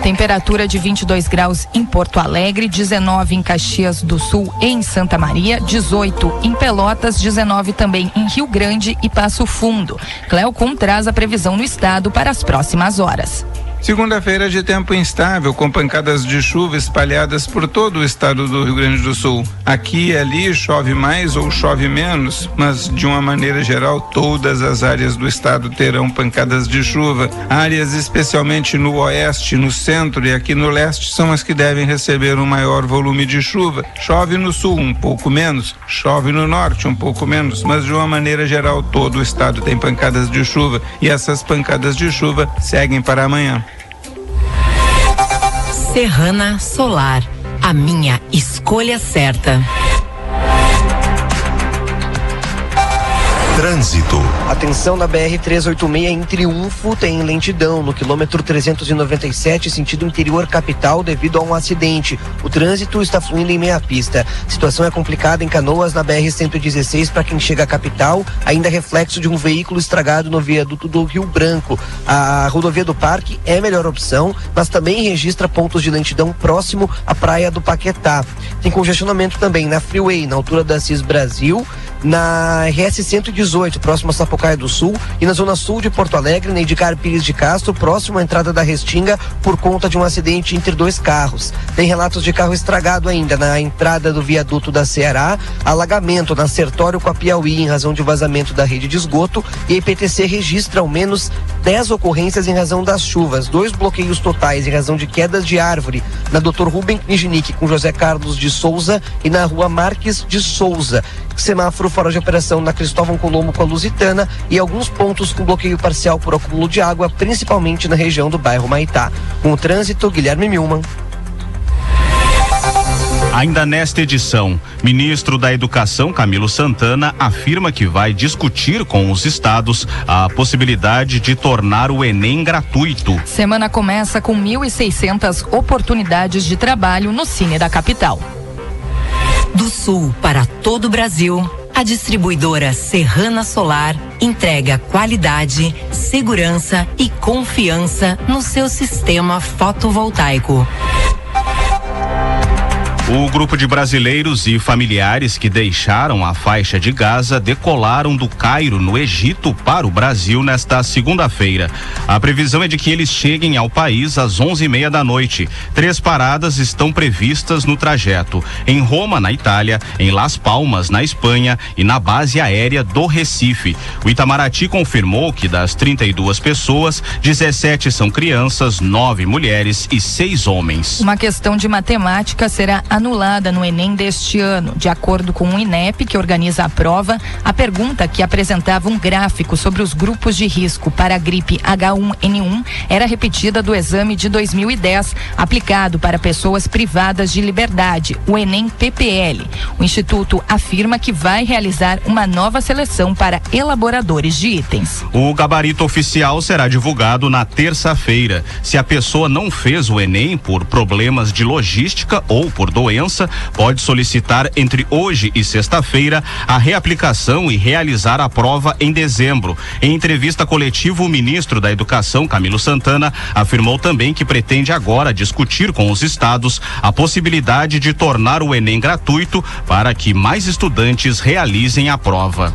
Speaker 7: Temperatura de 22 graus em Porto Alegre, 19 em Caxias do Sul e em Santa Maria, 18 em Pelotas, 19 também em Rio Grande e Passo Fundo. Cleocum traz a previsão no estado para as próximas horas.
Speaker 9: Segunda-feira de tempo instável, com pancadas de chuva espalhadas por todo o estado do Rio Grande do Sul. Aqui e ali chove mais ou chove menos, mas de uma maneira geral, todas as áreas do estado terão pancadas de chuva. Áreas especialmente no oeste, no centro e aqui no leste são as que devem receber um maior volume de chuva. Chove no sul um pouco menos, chove no norte um pouco menos, mas de uma maneira geral, todo o estado tem pancadas de chuva e essas pancadas de chuva seguem para amanhã.
Speaker 10: Serrana Solar, a minha escolha certa.
Speaker 11: Trânsito.
Speaker 12: Atenção na BR-386 em Triunfo tem lentidão no quilômetro 397, sentido interior capital, devido a um acidente. O trânsito está fluindo em meia pista. Situação é complicada em Canoas, na BR-116, para quem chega à capital, ainda reflexo de um veículo estragado no viaduto do Rio Branco. A rodovia do Parque é melhor opção, mas também registra pontos de lentidão próximo à praia do Paquetá. Tem congestionamento também na Freeway, na altura da CIS Brasil, na RS 118, próximo a Sapucaia do Sul, e na zona sul de Porto Alegre, na Edgar Pires de Castro, próximo à entrada da Restinga, por conta de um acidente entre dois carros. Tem relatos de carro estragado ainda na entrada do viaduto da Ceará, alagamento na Sertório com a Piauí em razão de vazamento da rede de esgoto, e a IPTC registra ao menos 10 ocorrências em razão das chuvas, dois bloqueios totais em razão de quedas de árvore na Dr. Rubem Knijnik com José Carlos de Souza e na rua Marques de Souza semáforo fora de operação na Cristóvão Colombo com a Lusitana e alguns pontos com bloqueio parcial por acúmulo de água, principalmente na região do bairro Maitá. Com o trânsito, Guilherme Milman.
Speaker 8: Ainda nesta edição, ministro da Educação Camilo Santana afirma que vai discutir com os estados a possibilidade de tornar o Enem gratuito.
Speaker 7: Semana começa com 1.600 oportunidades de trabalho no Cine da capital.
Speaker 10: Do sul para todo o Brasil, a distribuidora Serrana Solar entrega qualidade, segurança e confiança no seu sistema fotovoltaico.
Speaker 8: O grupo de brasileiros e familiares que deixaram a faixa de Gaza decolaram do Cairo, no Egito, para o Brasil nesta segunda-feira. A previsão é de que eles cheguem ao país às onze e meia da noite. Três paradas estão previstas no trajeto: em Roma, na Itália, em Las Palmas, na Espanha e na base aérea do Recife. O Itamaraty confirmou que das 32 pessoas, 17 são crianças, nove mulheres e seis homens.
Speaker 7: Uma questão de matemática será anulada no Enem deste ano. De acordo com o INEP, que organiza a prova, a pergunta que apresentava um gráfico sobre os grupos de risco para a gripe H1N1 era repetida do exame de 2010, aplicado para pessoas privadas de liberdade, o Enem PPL. O Instituto afirma que vai realizar uma nova seleção para elaboradores de itens.
Speaker 8: O gabarito oficial será divulgado na terça-feira. Se a pessoa não fez o Enem por problemas de logística ou por doença, doença, pode solicitar entre hoje e sexta-feira a reaplicação e realizar a prova em dezembro. Em entrevista coletiva, o ministro da Educação, Camilo Santana, afirmou também que pretende agora discutir com os estados a possibilidade de tornar o Enem gratuito para que mais estudantes realizem a prova.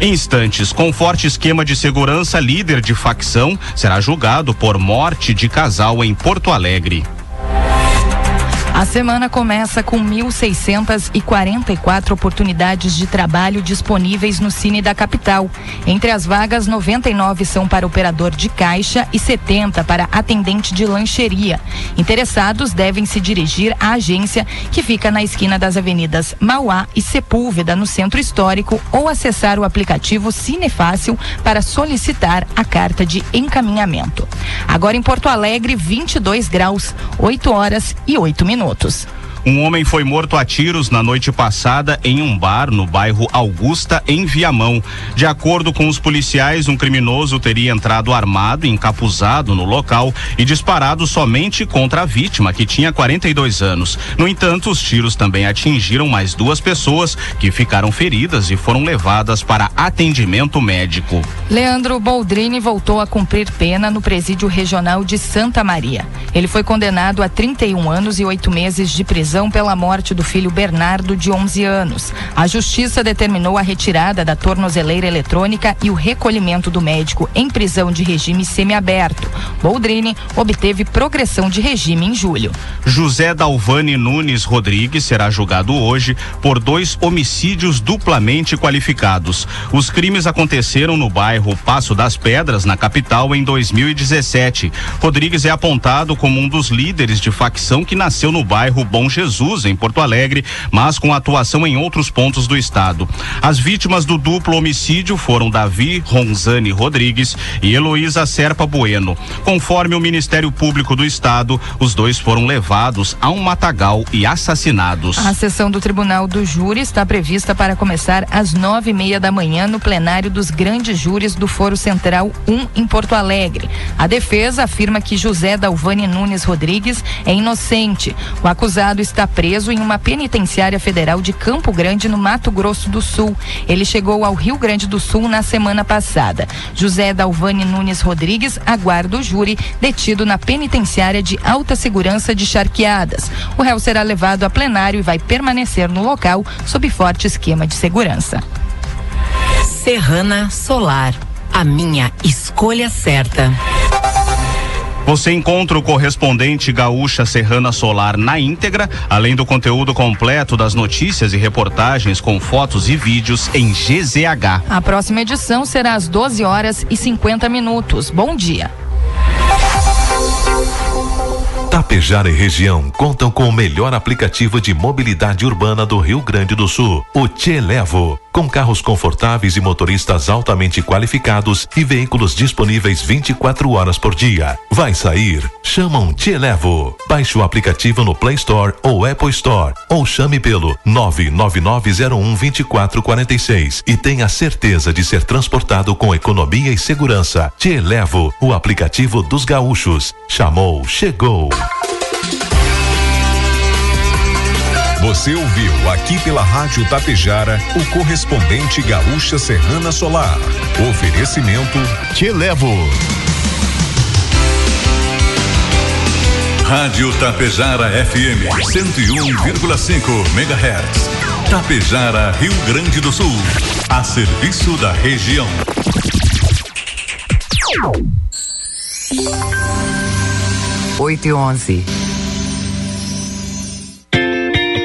Speaker 8: Em instantes, com forte esquema de segurança, líder de facção será julgado por morte de casal em Porto Alegre.
Speaker 7: A semana começa com 1.644 oportunidades de trabalho disponíveis no Cine da capital. Entre as vagas, 99 são para operador de caixa e 70 para atendente de lancheria. Interessados devem se dirigir à agência que fica na esquina das avenidas Mauá e Sepúlveda, no centro histórico, ou acessar o aplicativo Cinefácil para solicitar a carta de encaminhamento. Agora em Porto Alegre, 22 graus, 8 horas e 8 minutos minutos.
Speaker 8: Um homem foi morto a tiros na noite passada em um bar no bairro Augusta, em Viamão. De acordo com os policiais, um criminoso teria entrado armado e encapuzado no local e disparado somente contra a vítima, que tinha 42 anos. No entanto, os tiros também atingiram mais duas pessoas que ficaram feridas e foram levadas para atendimento médico.
Speaker 7: Leandro Boldrini voltou a cumprir pena no presídio regional de Santa Maria. Ele foi condenado a 31 anos e oito meses de prisão prisão pela morte do filho Bernardo, de 11 anos. A justiça determinou a retirada da tornozeleira eletrônica e o recolhimento do médico em prisão de regime semiaberto. Boldrini obteve progressão de regime em julho.
Speaker 8: José Dalvani Nunes Rodrigues será julgado hoje por dois homicídios duplamente qualificados. Os crimes aconteceram no bairro Passo das Pedras, na capital, em 2017. Rodrigues é apontado como um dos líderes de facção que nasceu no bairro Bom Jesus Jesus, em Porto Alegre, mas com atuação em outros pontos do estado. As vítimas do duplo homicídio foram Davi Ronzani Rodrigues e Heloísa Serpa Bueno. Conforme o Ministério Público do Estado, os dois foram levados a um matagal e assassinados.
Speaker 7: A sessão do Tribunal do Júri está prevista para começar às nove e meia da manhã no plenário dos grandes júris do Foro Central 1 em Porto Alegre. A defesa afirma que José Dalvani Nunes Rodrigues é inocente. O acusado está preso em uma penitenciária federal de Campo Grande, no Mato Grosso do Sul. Ele chegou ao Rio Grande do Sul na semana passada. José Dalvani Nunes Rodrigues aguarda o júri detido na penitenciária de alta segurança de Charqueadas. O réu será levado a plenário e vai permanecer no local sob forte esquema de segurança.
Speaker 10: Serrana Solar, a minha escolha certa.
Speaker 8: Você encontra o correspondente Gaúcha Serrana Solar na íntegra, além do conteúdo completo das notícias e reportagens com fotos e vídeos em GZH.
Speaker 7: A próxima edição será às 12 horas e 50 minutos. Bom dia.
Speaker 13: Tapejara e região contam com o melhor aplicativo de mobilidade urbana do Rio Grande do Sul, o Te Levo. Com carros confortáveis e motoristas altamente qualificados e veículos disponíveis 24 horas por dia. Vai sair? Chama um Te Levo. Baixe o aplicativo no Play Store ou Apple Store ou chame pelo 999012446 e tenha certeza de ser transportado com economia e segurança. Te Levo, o aplicativo dos gaúchos. Chamou, chegou. Você ouviu aqui pela Rádio Tapejara o correspondente Gaúcha Serrana Solar. Oferecimento Te Levo. Rádio Tapejara FM 101,5 MHz. Tapejara, Rio Grande do Sul. A serviço da região.
Speaker 14: Oito e onze.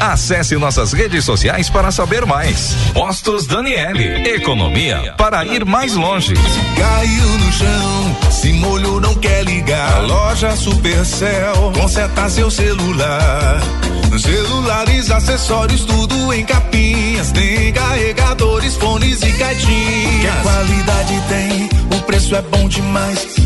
Speaker 13: Acesse nossas redes sociais para saber mais. Postos Daniele. Economia para ir mais longe.
Speaker 1: Caiu no chão, se molhou, não quer ligar. Loja Supercell, conserta seu celular. Celulares, acessórios, tudo em capinhas. Tem carregadores, fones e caixinhas. Que qualidade tem, o preço é bom demais.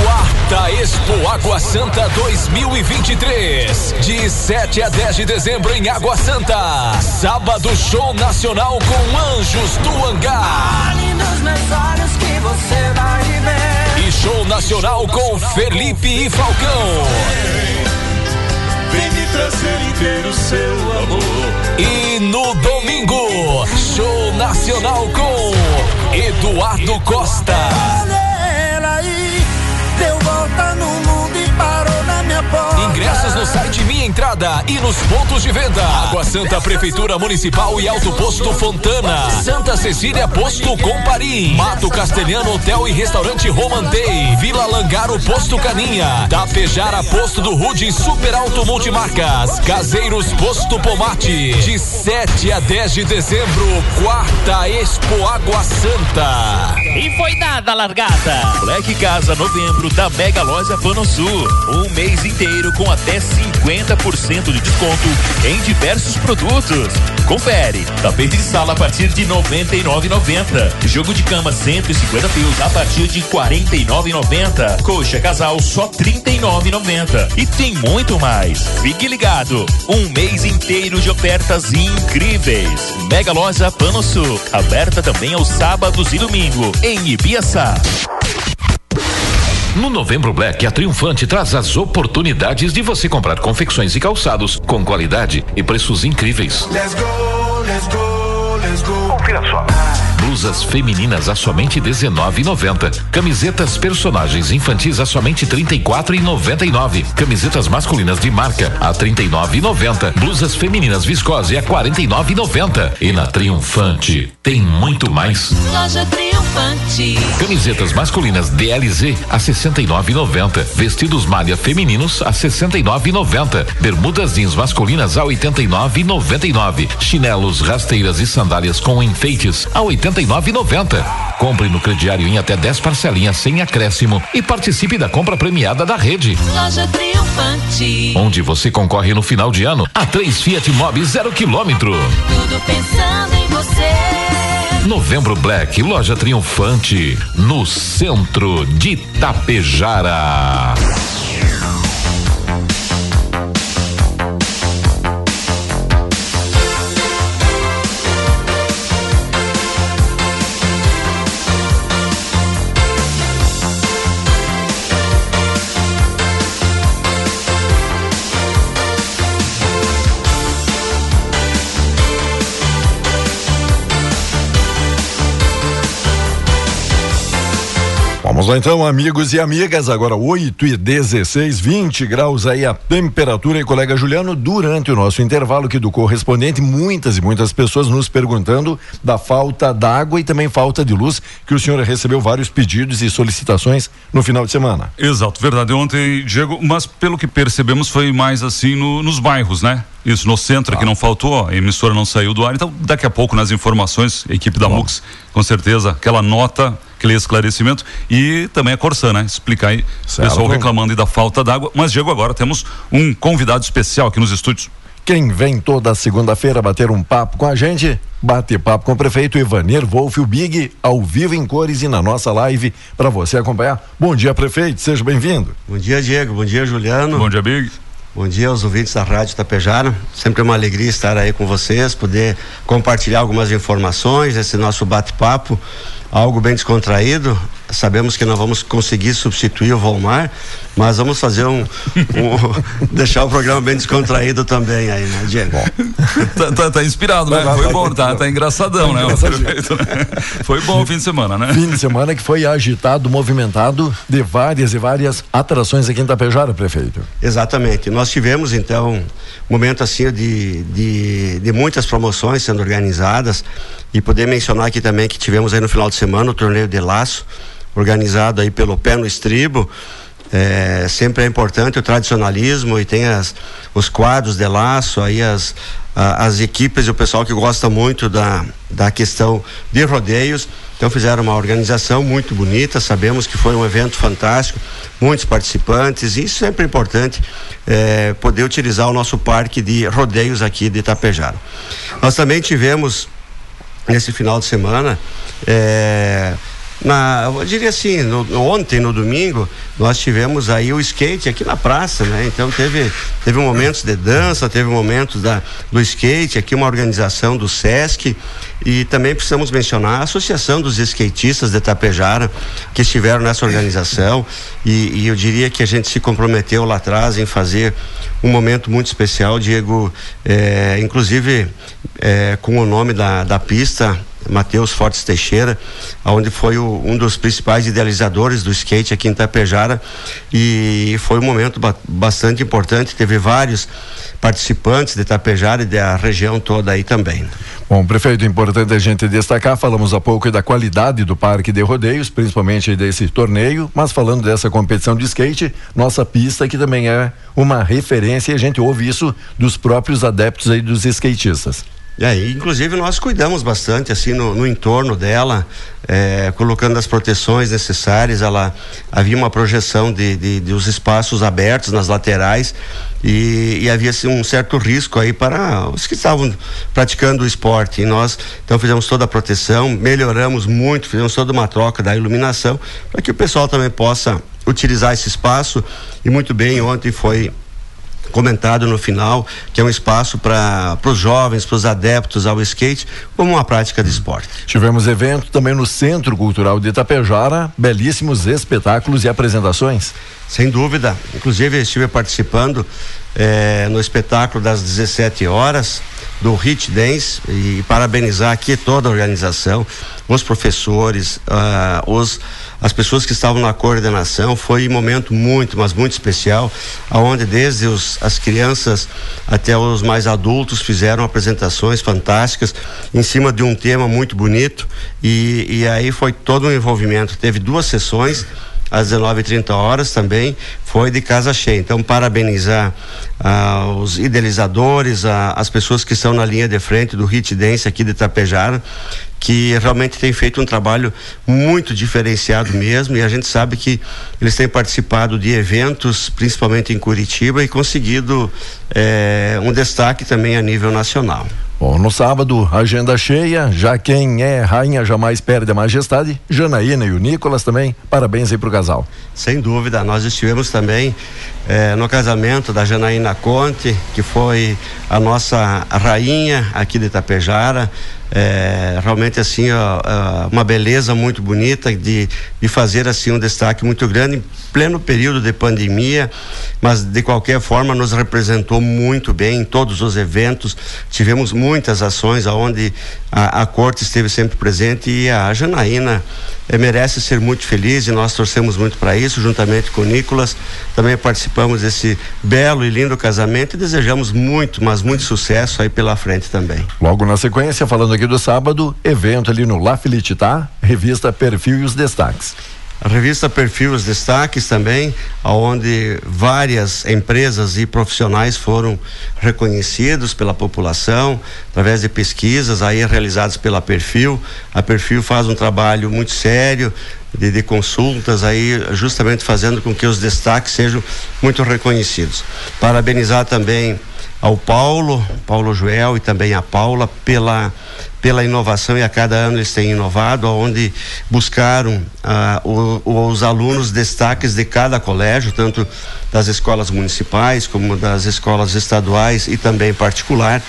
Speaker 6: Quarta Expo Água Santa 2023. De 7 a 10 de dezembro em Água Santa. Sábado Show Nacional com Anjos do Hangar.
Speaker 3: nos meus olhos que você vai ver.
Speaker 6: E show nacional com Felipe e Falcão.
Speaker 3: Vem me trazer inteiro seu amor.
Speaker 6: E no domingo, show nacional com Eduardo Costa. Ingressos no site Minha Entrada e nos pontos de venda. Água Santa Prefeitura Municipal e Alto Posto Fontana. Santa Cecília Posto Comparim. Mato Castelhano Hotel e Restaurante Romantei. Vila Langaro Posto Caninha. Tapejara Posto do Rude Super Alto Multimarcas. Caseiros Posto Pomate. De 7 a 10 de dezembro, quarta Expo Água Santa.
Speaker 15: E foi dada a largada. Black Casa novembro da Mega Loja Panosul. Um mês inteiro com até 50% de desconto em diversos produtos. Confere. Tapete de sala a partir de 99,90. Jogo de cama 150 fios a partir de 49,90. Coxa casal só 39,90. E tem muito mais. Fique ligado. Um mês inteiro de ofertas incríveis. Mega Loja Panosul. Aberta também aos sábados e domingo em Ibiaçá.
Speaker 16: No Novembro Black, a Triunfante traz as oportunidades de você comprar confecções e calçados com qualidade e preços incríveis.
Speaker 3: Let's go, let's go, let's go. Confira só.
Speaker 16: Blusas femininas a somente R$19,90. Camisetas personagens infantis a somente R$34,99. Camisetas masculinas de marca a R$39,90. Blusas femininas viscose a R$49,90. E na Triunfante tem muito mais.
Speaker 17: Loja Triunfante.
Speaker 16: Camisetas masculinas DLZ a 69,90. Vestidos malha femininos a 69,90. Bermudas jeans masculinas a 89,99. Chinelos, rasteiras e sandálias com enfeites a 89,90. Compre no crediário em até 10 parcelinhas sem acréscimo e participe da compra premiada da rede.
Speaker 17: Loja Triunfante.
Speaker 16: Onde você concorre no final de ano a três Fiat Mobi zero quilômetro.
Speaker 17: Tudo pensando em você.
Speaker 16: Novembro Black, loja triunfante, no centro de Tapejara.
Speaker 4: Vamos lá então, amigos e amigas, agora 8 e 16, 20 graus aí a temperatura e colega Juliano, durante o nosso intervalo aqui do correspondente, muitas e muitas pessoas nos perguntando da falta d'água e também falta de luz, que o senhor recebeu vários pedidos e solicitações no final de semana.
Speaker 5: Exato, verdade. Ontem, Diego, mas pelo que percebemos foi mais assim no- nos bairros, né? Isso, no centro que não faltou, a emissora não saiu do ar. Então, daqui a pouco, nas informações, a equipe da MUX, com certeza, aquela nota, aquele esclarecimento e também a Corsã, né? Explicar aí, o
Speaker 4: Certo.
Speaker 5: pessoal reclamando aí da falta d'água. Mas, Diego, agora temos um convidado especial aqui nos estúdios.
Speaker 4: Quem vem toda segunda-feira bater um papo com a gente, bate papo com o prefeito Ivanir Wolf, o Big, ao vivo em cores e na nossa live para você acompanhar. Bom dia, prefeito, seja bem-vindo.
Speaker 18: Bom dia, Diego. Bom dia, Juliano.
Speaker 5: Bom dia, Big.
Speaker 18: Bom dia aos ouvintes da Rádio Tapejara. Sempre é uma alegria estar aí com vocês, poder compartilhar algumas informações, esse nosso bate-papo, algo bem descontraído. Sabemos que não vamos conseguir substituir o Volmar, mas vamos fazer um, um- deixar o programa bem descontraído também aí, né, Diego?
Speaker 5: tá, tá- tá inspirado, né?
Speaker 18: Vai,
Speaker 5: Foi
Speaker 18: vai,
Speaker 5: bom, tá, tá engraçadão, né? né? Foi bom o fim de semana, né?
Speaker 4: Fim de semana que foi agitado, movimentado de várias e várias atrações aqui em Tapejara, prefeito.
Speaker 18: Exatamente. Nós tivemos, então, um momento assim de, de, de muitas promoções sendo organizadas e poder mencionar aqui também que tivemos aí no final de semana o torneio de laço, organizado aí pelo Pé no Estribo. É, sempre é importante o tradicionalismo e tem as, os quadros de laço, aí as, a, as equipes e o pessoal que gosta muito da, da questão de rodeios. Então fizeram uma organização muito bonita, sabemos que foi um evento fantástico, muitos participantes, e sempre é importante é, poder utilizar o nosso parque de rodeios aqui de Itapejara. Nós também tivemos nesse final de semana é, na, eu diria assim, no, ontem, no domingo, nós tivemos aí o skate aqui na praça, né? Então teve, teve momentos de dança, teve momentos da, do skate, aqui uma organização do Sesc e também precisamos mencionar a Associação dos Skatistas de Tapejara, que estiveram nessa organização e, e eu diria que a gente se comprometeu lá atrás em fazer um momento muito especial, Diego, é, inclusive é, com o nome da, da pista Matheus Fortes Teixeira, onde foi o, um dos principais idealizadores do skate aqui em Itapejara e foi um momento ba bastante importante, teve vários participantes de Itapejara e da região toda aí também.
Speaker 4: Bom, prefeito, importante a gente destacar, falamos há pouco da qualidade do parque de rodeios, principalmente desse torneio, mas falando dessa competição de skate, nossa pista que também é uma referência e a gente ouve isso dos próprios adeptos aí dos skatistas.
Speaker 18: É, inclusive nós cuidamos bastante assim no, no entorno dela, é, colocando as proteções necessárias. Ela havia uma projeção de, de, de os espaços abertos nas laterais e, e, havia assim, um certo risco aí para os que estavam praticando o esporte. E nós então fizemos toda a proteção, melhoramos muito, fizemos toda uma troca da iluminação para que o pessoal também possa utilizar esse espaço. E muito bem, ontem foi comentado no final, que é um espaço para os jovens, para os adeptos ao skate, como uma prática de esporte.
Speaker 4: Tivemos evento também no Centro Cultural de Itapejara, belíssimos espetáculos e apresentações.
Speaker 18: Sem dúvida, inclusive estive participando eh, no espetáculo das 17 horas do Hit Dance e parabenizar aqui toda a organização, os professores, uh, os as pessoas que estavam na coordenação. Foi um momento muito, mas muito especial, aonde desde os, as crianças até os mais adultos fizeram apresentações fantásticas em cima de um tema muito bonito e, e aí foi todo um envolvimento. Teve duas sessões às 19h30 horas também foi de casa cheia. Então, parabenizar ah, os idealizadores, ah, as pessoas que estão na linha de frente do Hit Dance aqui de Tapejara, que realmente tem feito um trabalho muito diferenciado mesmo e a gente sabe que eles têm participado de eventos, principalmente em Curitiba, e conseguido eh, um destaque também a nível nacional.
Speaker 4: Bom, no sábado, agenda cheia, já quem é rainha jamais perde a majestade, Janaína e o Nicolas também, parabéns aí pro casal.
Speaker 18: Sem dúvida, nós estivemos também eh, no casamento da Janaína Conte, que foi a nossa rainha aqui de Itapejara, é, realmente assim ó, uma beleza muito bonita de, de fazer assim um destaque muito grande em pleno período de pandemia, mas de qualquer forma nos representou muito bem em todos os eventos. Tivemos muitas ações aonde a, a corte esteve sempre presente e a Janaína é, merece ser muito feliz e nós torcemos muito para isso, juntamente com o Nicolas. Também participamos desse belo e lindo casamento e desejamos muito, mas muito sucesso aí pela frente também.
Speaker 4: Logo na sequência, falando aqui do sábado, evento ali no La Felicità, revista Perfil e os Destaques.
Speaker 18: A revista Perfil os Destaques também, onde várias empresas e profissionais foram reconhecidos pela população através de pesquisas aí realizadas pela Perfil. A Perfil faz um trabalho muito sério de, de consultas aí justamente fazendo com que os destaques sejam muito reconhecidos. Parabenizar também ao Paulo, Paulo Joel e também a Paula pela pela inovação e a cada ano eles têm inovado, onde buscaram ah, o, os alunos destaques de cada colégio, tanto das escolas municipais como das escolas estaduais e também particular,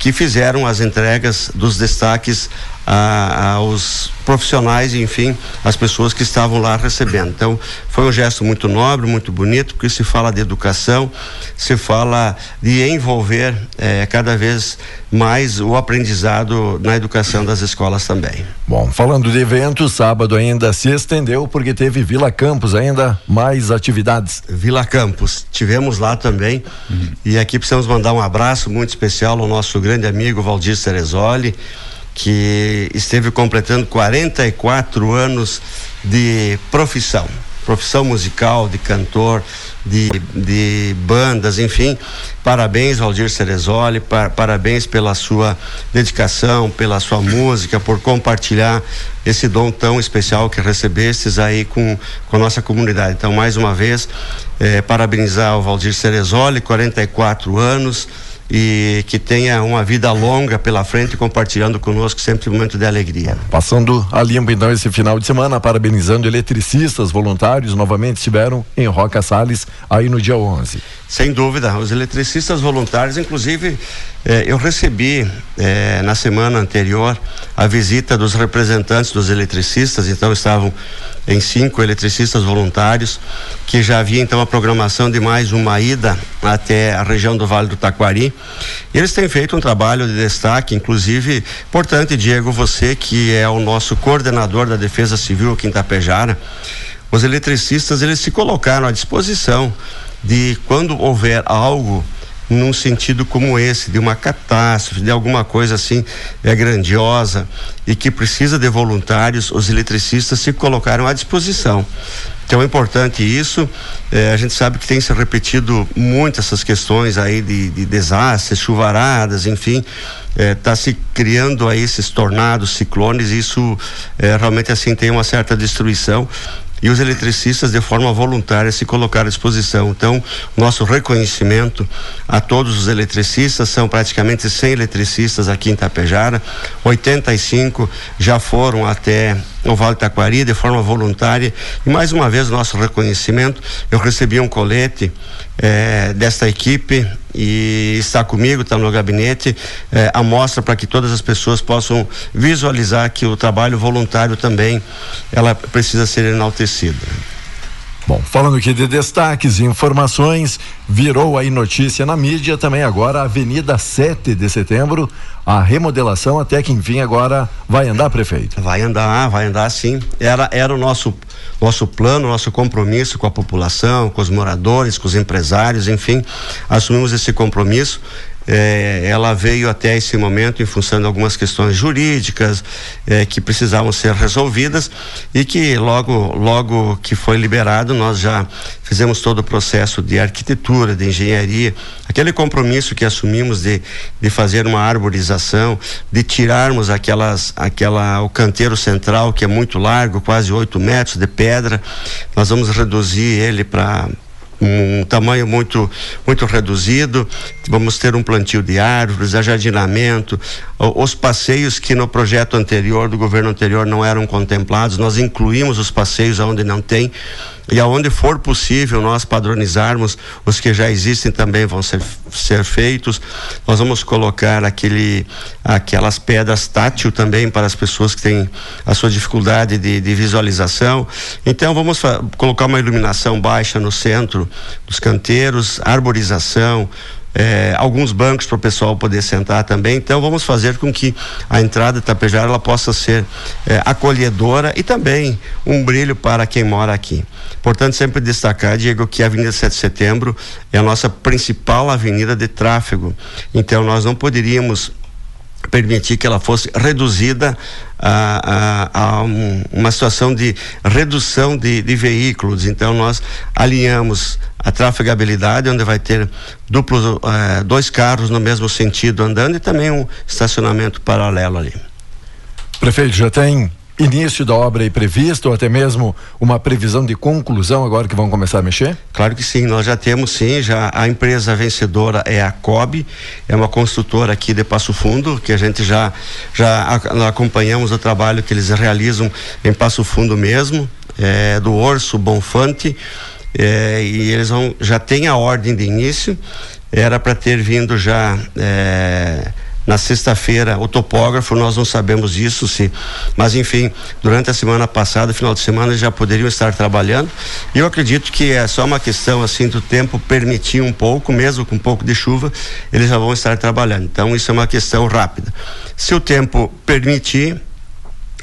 Speaker 18: que fizeram as entregas dos destaques a, aos profissionais, enfim, as pessoas que estavam lá recebendo. Então, foi um gesto muito nobre, muito bonito, porque se fala de educação, se fala de envolver eh, cada vez mais o aprendizado na educação das escolas também.
Speaker 4: Bom, falando de eventos, sábado ainda se estendeu porque teve Vila Campos ainda mais atividades.
Speaker 18: Vila Campos, tivemos lá também uhum. e aqui precisamos mandar um abraço muito especial ao nosso grande amigo Valdir Cerezoli que esteve completando 44 anos de profissão profissão musical, de cantor, de, de bandas, enfim. Parabéns, Valdir Cerezoli, par, parabéns pela sua dedicação, pela sua música, por compartilhar esse dom tão especial que recebestes aí com, com a nossa comunidade. Então, mais uma vez, eh, parabenizar o Valdir Cerezoli, 44 anos e que tenha uma vida longa pela frente, compartilhando conosco sempre um momento de alegria.
Speaker 4: Passando a limpo então esse final de semana, parabenizando eletricistas voluntários, novamente estiveram em Roca Salles aí no dia 11.
Speaker 18: Sem dúvida, os eletricistas voluntários, inclusive, eh, eu recebi eh, na semana anterior a visita dos representantes dos eletricistas, então estavam em cinco eletricistas voluntários, que já havia então a programação de mais uma ida até a região do Vale do Taquari. E eles têm feito um trabalho de destaque, inclusive, importante, Diego, você que é o nosso coordenador da Defesa Civil aqui em os eletricistas eles se colocaram à disposição de quando houver algo num sentido como esse, de uma catástrofe, de alguma coisa assim é, grandiosa e que precisa de voluntários, os eletricistas se colocaram à disposição. Então é importante isso. Eh, a gente sabe que tem se repetido muito essas questões aí de, de desastres, chuvaradas, enfim. Está se criando aí esses tornados, ciclones, isso realmente assim tem uma certa destruição e os eletricistas de forma voluntária se colocaram à disposição. Então, nosso reconhecimento a todos os eletricistas, são praticamente 100 eletricistas aqui em Tapejara, 85 já foram até o Vale Taquari de forma voluntária e mais uma vez nosso reconhecimento. Eu recebi um colete eh, desta equipe e está comigo, está no gabinete, eh, a mostra para que todas as pessoas possam visualizar que o trabalho voluntário também ela precisa ser enaltecido.
Speaker 4: Bom, falando aqui de destaques e informações, virou aí notícia na mídia também agora a Avenida 7 de Setembro, a remodelação até que enfim agora vai andar, prefeito.
Speaker 18: Vai andar, vai andar sim. Era era o nosso nosso plano, nosso compromisso com a população, com os moradores, com os empresários, enfim, assumimos esse compromisso eh, ela veio até esse momento em função de algumas questões jurídicas eh, que precisavam ser resolvidas e que logo logo que foi liberado nós já fizemos todo o processo de arquitetura, de engenharia, aquele compromisso que assumimos de, de fazer uma arborização, de tirarmos aquelas aquela o canteiro central que é muito largo, quase 8 metros de pedra, nós vamos reduzir ele para um tamanho muito muito reduzido. Vamos ter um plantio de árvores, ajardinamento, os passeios que no projeto anterior do governo anterior não eram contemplados, nós incluímos os passeios aonde não tem e aonde for possível nós padronizarmos os que já existem também vão ser, ser feitos. Nós vamos colocar aquele aquelas pedras tátil também para as pessoas que têm a sua dificuldade de, de visualização. Então vamos colocar uma iluminação baixa no centro dos canteiros, arborização, é, alguns bancos para o pessoal poder sentar também. Então vamos fazer com que a entrada de Tapejara ela possa ser é, acolhedora e também um brilho para quem mora aqui. Portanto, sempre destacar, Diego, que a Avenida 7 de Setembro é a nossa principal avenida de tráfego. Então nós não poderíamos permitir que ela fosse reduzida a, a, a um, uma situação de redução de, de, veículos. Então nós alinhamos a trafegabilidade, onde vai ter duplos, eh, dois carros no mesmo sentido andando e também um estacionamento paralelo ali.
Speaker 4: Prefeito, já tem início da obra aí previsto ou até mesmo uma previsão de conclusão agora que vão começar a mexer?
Speaker 18: Claro que sim, nós já temos sim, já a empresa vencedora é a COB, é uma construtora aqui de Passo Fundo, que a gente já já acompanhamos o trabalho que eles realizam em Passo Fundo mesmo, é, do Orso Bonfante, é, e eles vão, já tem a ordem de início, era para ter vindo já é, na sexta-feira o topógrafo, nós não sabemos isso, se, mas enfim, durante a semana passada, final de semana, já poderiam estar trabalhando. E eu acredito que é só uma questão assim do tempo permitir um pouco, mesmo com um pouco de chuva, eles já vão estar trabalhando. Então isso é uma questão rápida. Se o tempo permitir,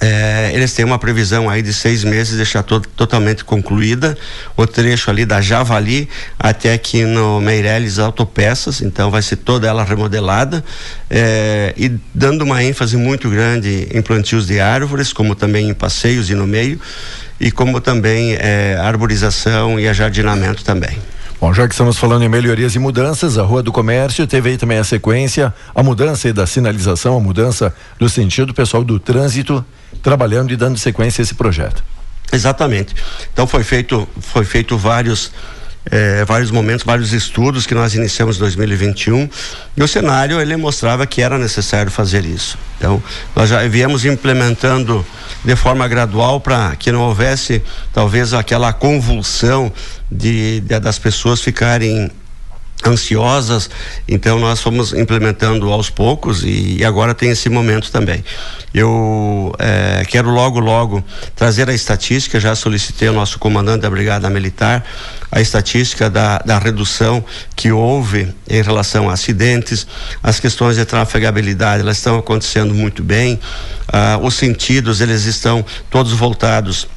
Speaker 18: É, eles têm uma previsão aí de seis meses deixar to totalmente concluída o trecho ali da Javali até aqui no Meireles Autopeças, então vai ser toda ela remodelada é, e dando uma ênfase muito grande em plantios de árvores, como também em passeios e no meio, e como também é, arborização e ajardinamento também.
Speaker 4: Bom, já que estamos falando em melhorias e mudanças, a Rua do Comércio teve aí também a sequência, a mudança da sinalização, a mudança do sentido, pessoal do trânsito trabalhando e dando sequência a esse projeto.
Speaker 18: Exatamente. Então foi feito, foi feito vários é, vários momentos, vários estudos que nós iniciamos em 2021 e o cenário ele mostrava que era necessário fazer isso. Então nós já viemos implementando de forma gradual para que não houvesse talvez aquela convulsão de, de das pessoas ficarem ansiosas, então nós fomos implementando aos poucos e, e agora tem esse momento também. Eu é, quero logo, logo trazer a estatística, já solicitei ao nosso comandante da Brigada Militar a estatística da, da redução que houve em relação a acidentes, as questões de trafegabilidade, elas estão acontecendo muito bem, ah, os sentidos, eles estão todos voltados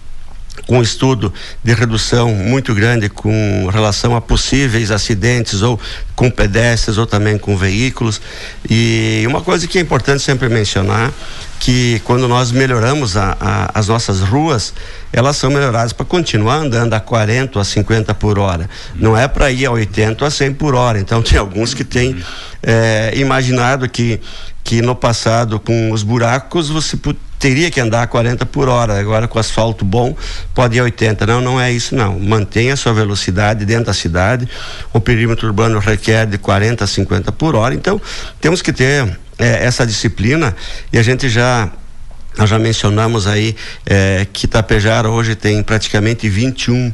Speaker 18: com estudo de redução muito grande com relação a possíveis acidentes ou com pedestres ou também com veículos. E uma coisa que é importante sempre mencionar que quando nós melhoramos a, a, as nossas ruas, elas são melhoradas para continuar andando a 40 ou a 50 por hora. Não é para ir a 80 ou a 100 por hora. Então tem alguns que têm é, imaginado que, que no passado, com os buracos, você teria que andar a 40 por hora. Agora, com asfalto bom, pode ir a 80. Não, não é isso, não. Mantenha a sua velocidade dentro da cidade. O perímetro urbano requer de 40 a 50 por hora. Então, temos que ter é, essa disciplina e a gente já nós já mencionamos aí é, que Tapejara hoje tem praticamente 21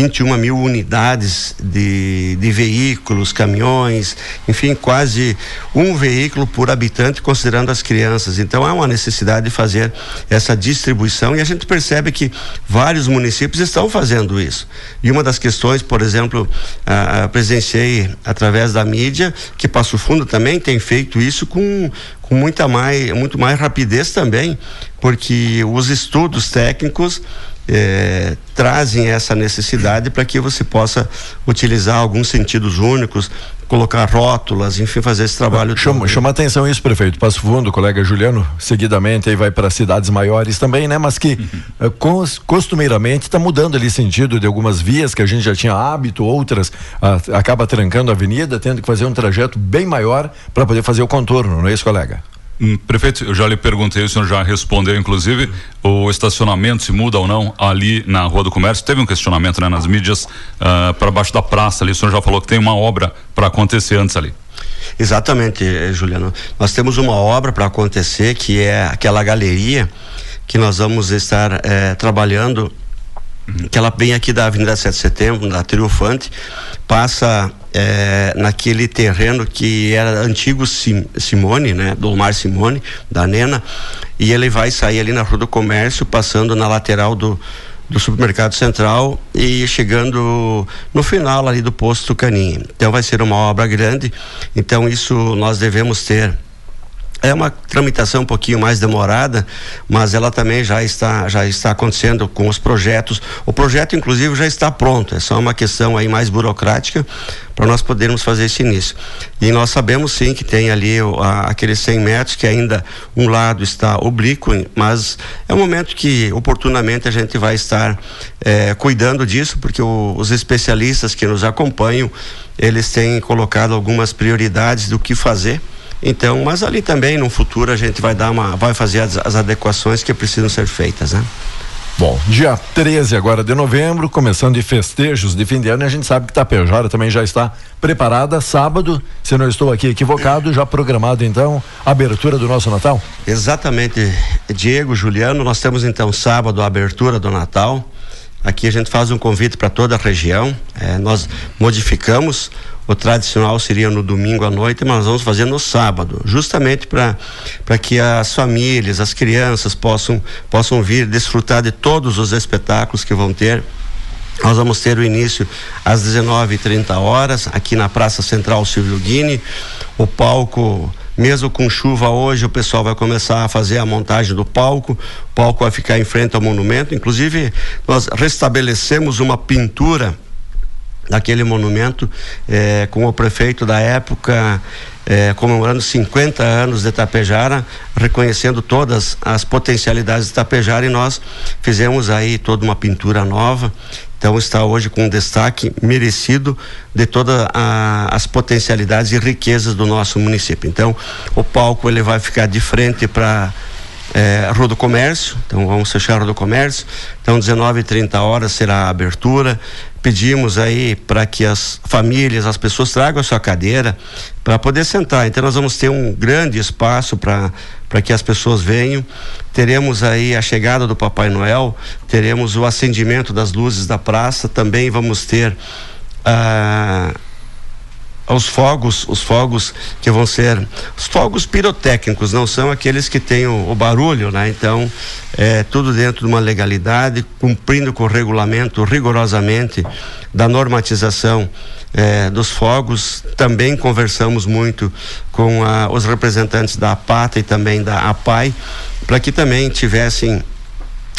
Speaker 18: 21 mil unidades de, de veículos, caminhões, enfim, quase um veículo por habitante, considerando as crianças. Então há uma necessidade de fazer essa distribuição e a gente percebe que vários municípios estão fazendo isso. E uma das questões, por exemplo, ah, presenciei através da mídia, que Passo Fundo também tem feito isso com, com muita mais, muito mais rapidez também, porque os estudos técnicos eh, trazem essa necessidade para que você possa utilizar alguns sentidos únicos, colocar rótulas, enfim, fazer esse trabalho.
Speaker 4: Chama, chama atenção isso, prefeito. Passo Fundo, colega Juliano, seguidamente aí vai para cidades maiores também, né? Mas que uhum. uh, cos, costumeiramente está mudando ali sentido de algumas vias que a gente já tinha hábito, outras uh, acaba trancando a avenida, tendo que fazer um trajeto bem maior para poder fazer o contorno, não é isso, colega?
Speaker 5: Hum, prefeito, eu já lhe perguntei, o senhor já respondeu, inclusive, o estacionamento se muda ou não ali na Rua do Comércio. Teve um questionamento né, nas mídias uh, para baixo da praça ali. O senhor já falou que tem uma obra para acontecer antes ali.
Speaker 18: Exatamente, eh, Juliano. Nós temos uma obra para acontecer que é aquela galeria que nós vamos estar eh, trabalhando que ela vem aqui da Avenida 7 de Setembro, da Triunfante, passa é, naquele terreno que era antigo Sim, Simone, né, do Omar Simone, da Nena, e ele vai sair ali na Rua do Comércio, passando na lateral do, do supermercado central e chegando no final ali do posto Caninha. Então vai ser uma obra grande, então isso nós devemos ter é uma tramitação um pouquinho mais demorada, mas ela também já está já está acontecendo com os projetos. O projeto inclusive já está pronto, é só uma questão aí mais burocrática para nós podermos fazer esse início. E nós sabemos sim que tem ali aqueles 100 metros que ainda um lado está oblíquo, mas é um momento que oportunamente a gente vai estar eh, cuidando disso, porque o, os especialistas que nos acompanham eles têm colocado algumas prioridades do que fazer então, mas ali também no futuro a gente vai dar uma, vai fazer as, as adequações que precisam ser feitas, né?
Speaker 4: Bom, dia 13 agora de novembro, começando de festejos de fim de ano, e a gente sabe que Tapejara também já está preparada. Sábado, se não estou aqui equivocado, já programado então a abertura do nosso Natal?
Speaker 18: Exatamente, Diego, Juliano, nós temos então sábado a abertura do Natal. Aqui a gente faz um convite para toda a região. É, nós modificamos o tradicional seria no domingo à noite, mas nós vamos fazer no sábado, justamente para que as famílias, as crianças possam, possam vir desfrutar de todos os espetáculos que vão ter. Nós vamos ter o início às 19h30 horas, aqui na Praça Central Silvio Guini. O palco Mesmo com chuva hoje, o pessoal vai começar a fazer a montagem do palco. O palco vai ficar em frente ao monumento. Inclusive, nós restabelecemos uma pintura daquele monumento eh, com o prefeito da época eh, comemorando 50 anos de Tapejara, reconhecendo todas as potencialidades de Tapejara e nós fizemos aí toda uma pintura nova. Então está hoje com um destaque merecido de todas as potencialidades e riquezas do nosso município. Então o palco ele vai ficar de frente para é, Rua do Comércio, então vamos fechar a Rua do Comércio. Então, 19 e 30 horas será a abertura. Pedimos aí para que as famílias, as pessoas tragam a sua cadeira para poder sentar. Então, nós vamos ter um grande espaço para para que as pessoas venham. Teremos aí a chegada do Papai Noel, teremos o acendimento das luzes da praça, também vamos ter. Ah, os fogos, os fogos que vão ser os fogos pirotécnicos, não são aqueles que têm o, o barulho, né? Então, é tudo dentro de uma legalidade, cumprindo com o regulamento rigorosamente da normatização é, dos fogos. Também conversamos muito com a, os representantes da APATA e também da APAI, para que também tivessem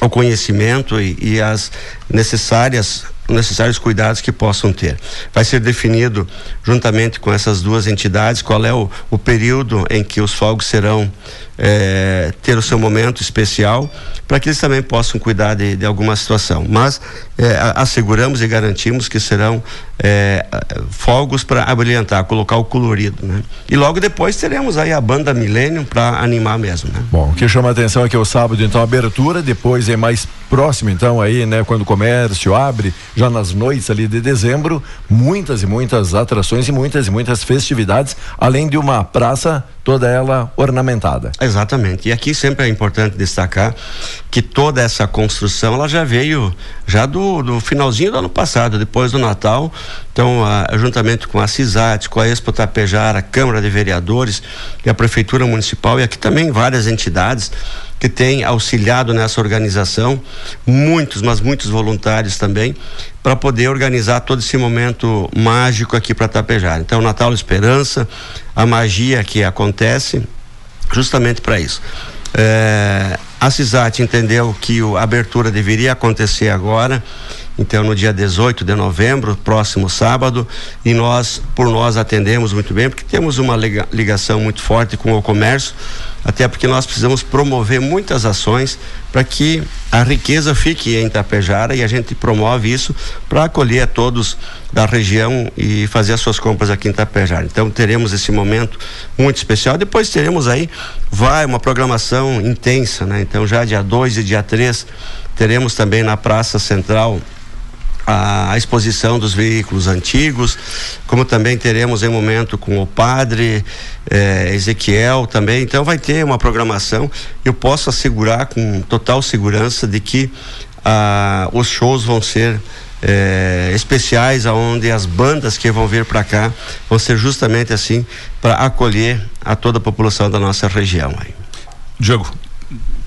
Speaker 18: o conhecimento e, e as necessárias necessários cuidados que possam ter. Vai ser definido, juntamente com essas duas entidades, qual é o, o período em que os fogos serão é, ter o seu momento especial, para que eles também possam cuidar de, de alguma situação. Mas é, asseguramos e garantimos que serão é, fogos para abrilhantar, colocar o colorido, né? E logo depois teremos aí a banda Millennium para animar mesmo, né?
Speaker 4: Bom, o que chama a atenção é que o sábado então abertura, depois é mais próximo então aí, né, quando o comércio abre, já nas noites ali de dezembro, muitas e muitas atrações e muitas e muitas festividades, além de uma praça toda ela ornamentada.
Speaker 18: Exatamente. E aqui sempre é importante destacar que toda essa construção ela já veio já do, do finalzinho do ano passado, depois do Natal. Então, a, juntamente com a CISAT, com a Expo Tapejara, a Câmara de Vereadores e a Prefeitura Municipal e aqui também várias entidades que têm auxiliado nessa organização, muitos, mas muitos voluntários também, para poder organizar todo esse momento mágico aqui para Tapejara. Então, Natal Esperança, a magia que acontece, justamente para isso. É, a CISAT entendeu que a abertura deveria acontecer agora, então no dia 18 de novembro, próximo sábado, e nós, por nós, atendemos muito bem, porque temos uma ligação muito forte com o comércio até porque nós precisamos promover muitas ações para que a riqueza fique em Tapejara e a gente promove isso para acolher a todos da região e fazer as suas compras aqui em Tapejara. Então teremos esse momento muito especial. Depois teremos aí vai uma programação intensa, né? Então já dia 2 e dia 3 teremos também na Praça Central a, exposição dos veículos antigos, como também teremos em momento com o padre eh, Ezequiel também. Então vai ter uma programação. Eu posso assegurar com total segurança de que ah, os shows vão ser eh, especiais, aonde as bandas que vão vir para cá vão ser justamente assim para acolher a toda a população da nossa região. Aí.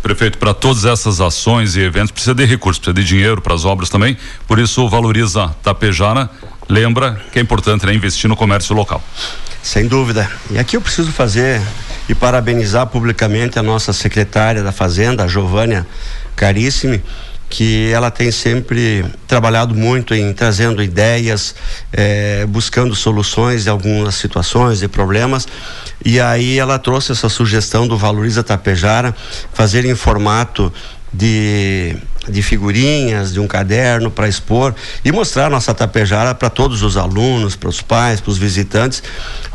Speaker 5: Prefeito, para todas essas ações e eventos precisa de recursos, precisa de dinheiro para as obras também. Por isso, valoriza Tapejara. Lembra que é importante né, investir no comércio local.
Speaker 18: Sem dúvida. E aqui eu preciso fazer e parabenizar publicamente a nossa secretária da Fazenda, a Giovânia Carissimi, que ela tem sempre trabalhado muito em trazendo ideias, eh, buscando soluções de algumas situações, de problemas. E aí ela trouxe essa sugestão do Valoriza Tapejara, fazer em formato de, de figurinhas, de um caderno para expor e mostrar nossa tapejara para todos os alunos, para os pais, para os visitantes.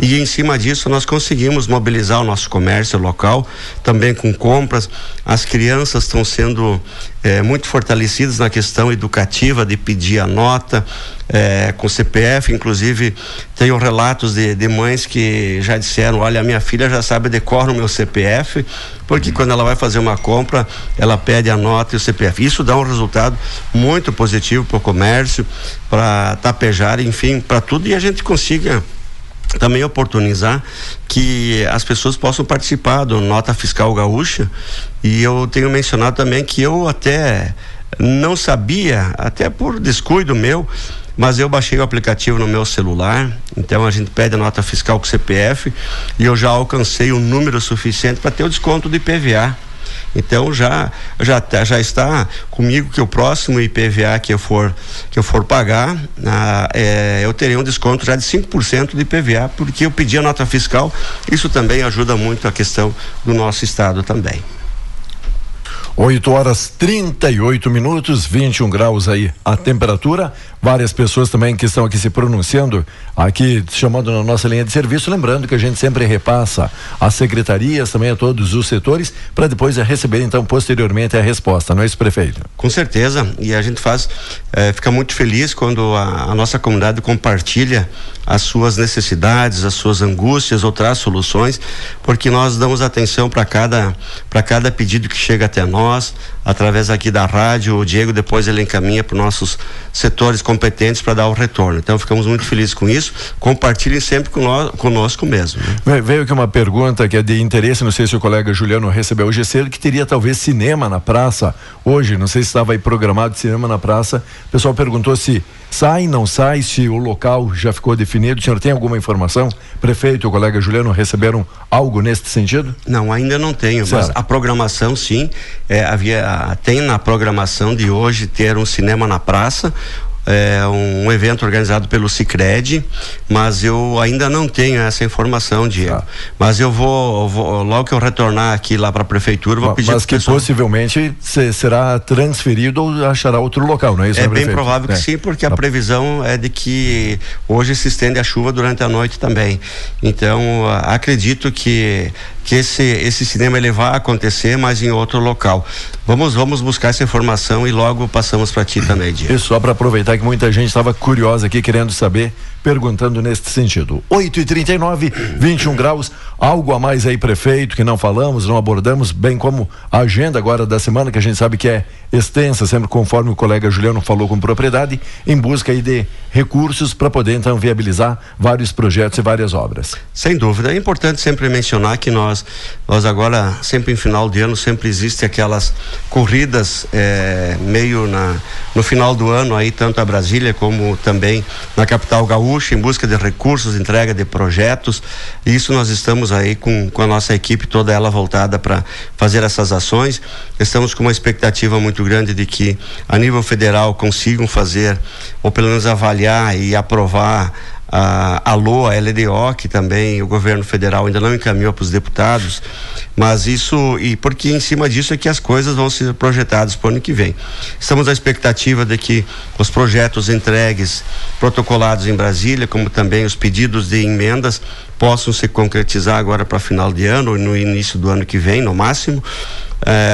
Speaker 18: E em cima disso nós conseguimos mobilizar o nosso comércio local, também com compras. As crianças estão sendo é, muito fortalecidas na questão educativa de pedir a nota é, com CPF, inclusive tenho relatos de, de, mães que já disseram, olha, a minha filha já sabe decora o meu CPF, porque quando ela vai fazer uma compra, ela pede a nota e o CPF. Isso dá um resultado muito positivo para o comércio, para tapejar, enfim, para tudo e a gente consiga também oportunizar que as pessoas possam participar do Nota Fiscal Gaúcha e eu tenho mencionado também que eu até não sabia, até por descuido meu, mas eu baixei o aplicativo no meu celular, então a gente pede a nota fiscal com CPF e eu já alcancei um número suficiente para ter o desconto do IPVA. Então já já tá- já está comigo que o próximo IPVA que eu for que eu for pagar, é, eu terei um desconto já de 5% do IPVA, porque eu pedi a nota fiscal. Isso também ajuda muito a questão do nosso estado também.
Speaker 4: 8 horas 38 minutos, 21 graus aí a temperatura. Várias pessoas também que estão aqui se pronunciando, aqui chamando na nossa linha de serviço. Lembrando que a gente sempre repassa às secretarias, também a todos os setores, para depois receber então posteriormente a resposta, não é isso, prefeito?
Speaker 18: Com certeza, e a gente faz, eh, fica muito feliz quando a, a nossa comunidade compartilha as suas necessidades, as suas angústias ou traz soluções, porque nós damos atenção para cada cada pedido que chega até nós, através aqui da rádio, o Diego depois ele encaminha para nossos setores competentes para dar o retorno. Então ficamos muito felizes com isso. Compartilhem sempre conosco mesmo. né?
Speaker 4: Ve- Veio aqui uma pergunta que é de interesse, não sei se o colega Juliano recebeu hoje cedo, que teria talvez cinema na praça hoje, não sei se estava aí programado cinema na praça. O pessoal perguntou se sai, não sai, se o local já ficou definido. O senhor tem alguma informação? Prefeito o colega Juliano receberam algo neste sentido?
Speaker 18: Não, ainda não tenho, mas
Speaker 4: Certo.
Speaker 18: a programação sim, é, havia, tem na programação de hoje ter um cinema na praça, é, um evento organizado pelo Cicred, mas eu ainda não tenho essa informação, Diego.
Speaker 4: Tá.
Speaker 18: Mas eu vou, vou- logo que eu retornar aqui lá para a prefeitura, vou pedir
Speaker 4: Mas que
Speaker 18: pessoal-
Speaker 4: possivelmente se- será transferido ou achará outro local, não é isso?
Speaker 18: É
Speaker 4: né,
Speaker 18: bem
Speaker 4: prefeito?
Speaker 18: provável que
Speaker 4: É.
Speaker 18: sim, porque a previsão é de que hoje se estende a chuva durante a noite também. Então, acredito que que esse esse cinema ele vai acontecer, mas em outro local. Vamos vamos buscar essa informação e logo passamos para ti também, Diego.
Speaker 4: Isso só para aproveitar que muita gente estava curiosa aqui querendo saber, perguntando neste sentido. 8 e 39 21 graus, algo a mais aí, prefeito, que não falamos, não abordamos, bem como a agenda agora da semana, que a gente sabe que é extensa, sempre conforme o colega Juliano falou com propriedade, em busca aí de recursos para poder então viabilizar vários projetos e várias obras.
Speaker 18: Sem dúvida, é importante sempre mencionar que nós, nós agora, sempre em final de ano, sempre existe aquelas corridas eh, meio na, no final do ano aí, tanto a Brasília como também na capital gaúcha, em busca de recursos, entrega de projetos. E isso nós estamos aí com, com a nossa equipe toda ela voltada para fazer essas ações. Estamos com uma expectativa muito grande de que a nível federal consigam fazer, ou pelo menos avaliar e aprovar a, a LOA, a LDO, que também o governo federal ainda não encaminhou para os deputados, mas isso, e porque em cima disso é que as coisas vão ser projetadas para o ano que vem. Estamos à expectativa de que os projetos entregues, protocolados em Brasília, como também os pedidos de emendas, possam se concretizar agora para final de ano ou no início do ano que vem, no máximo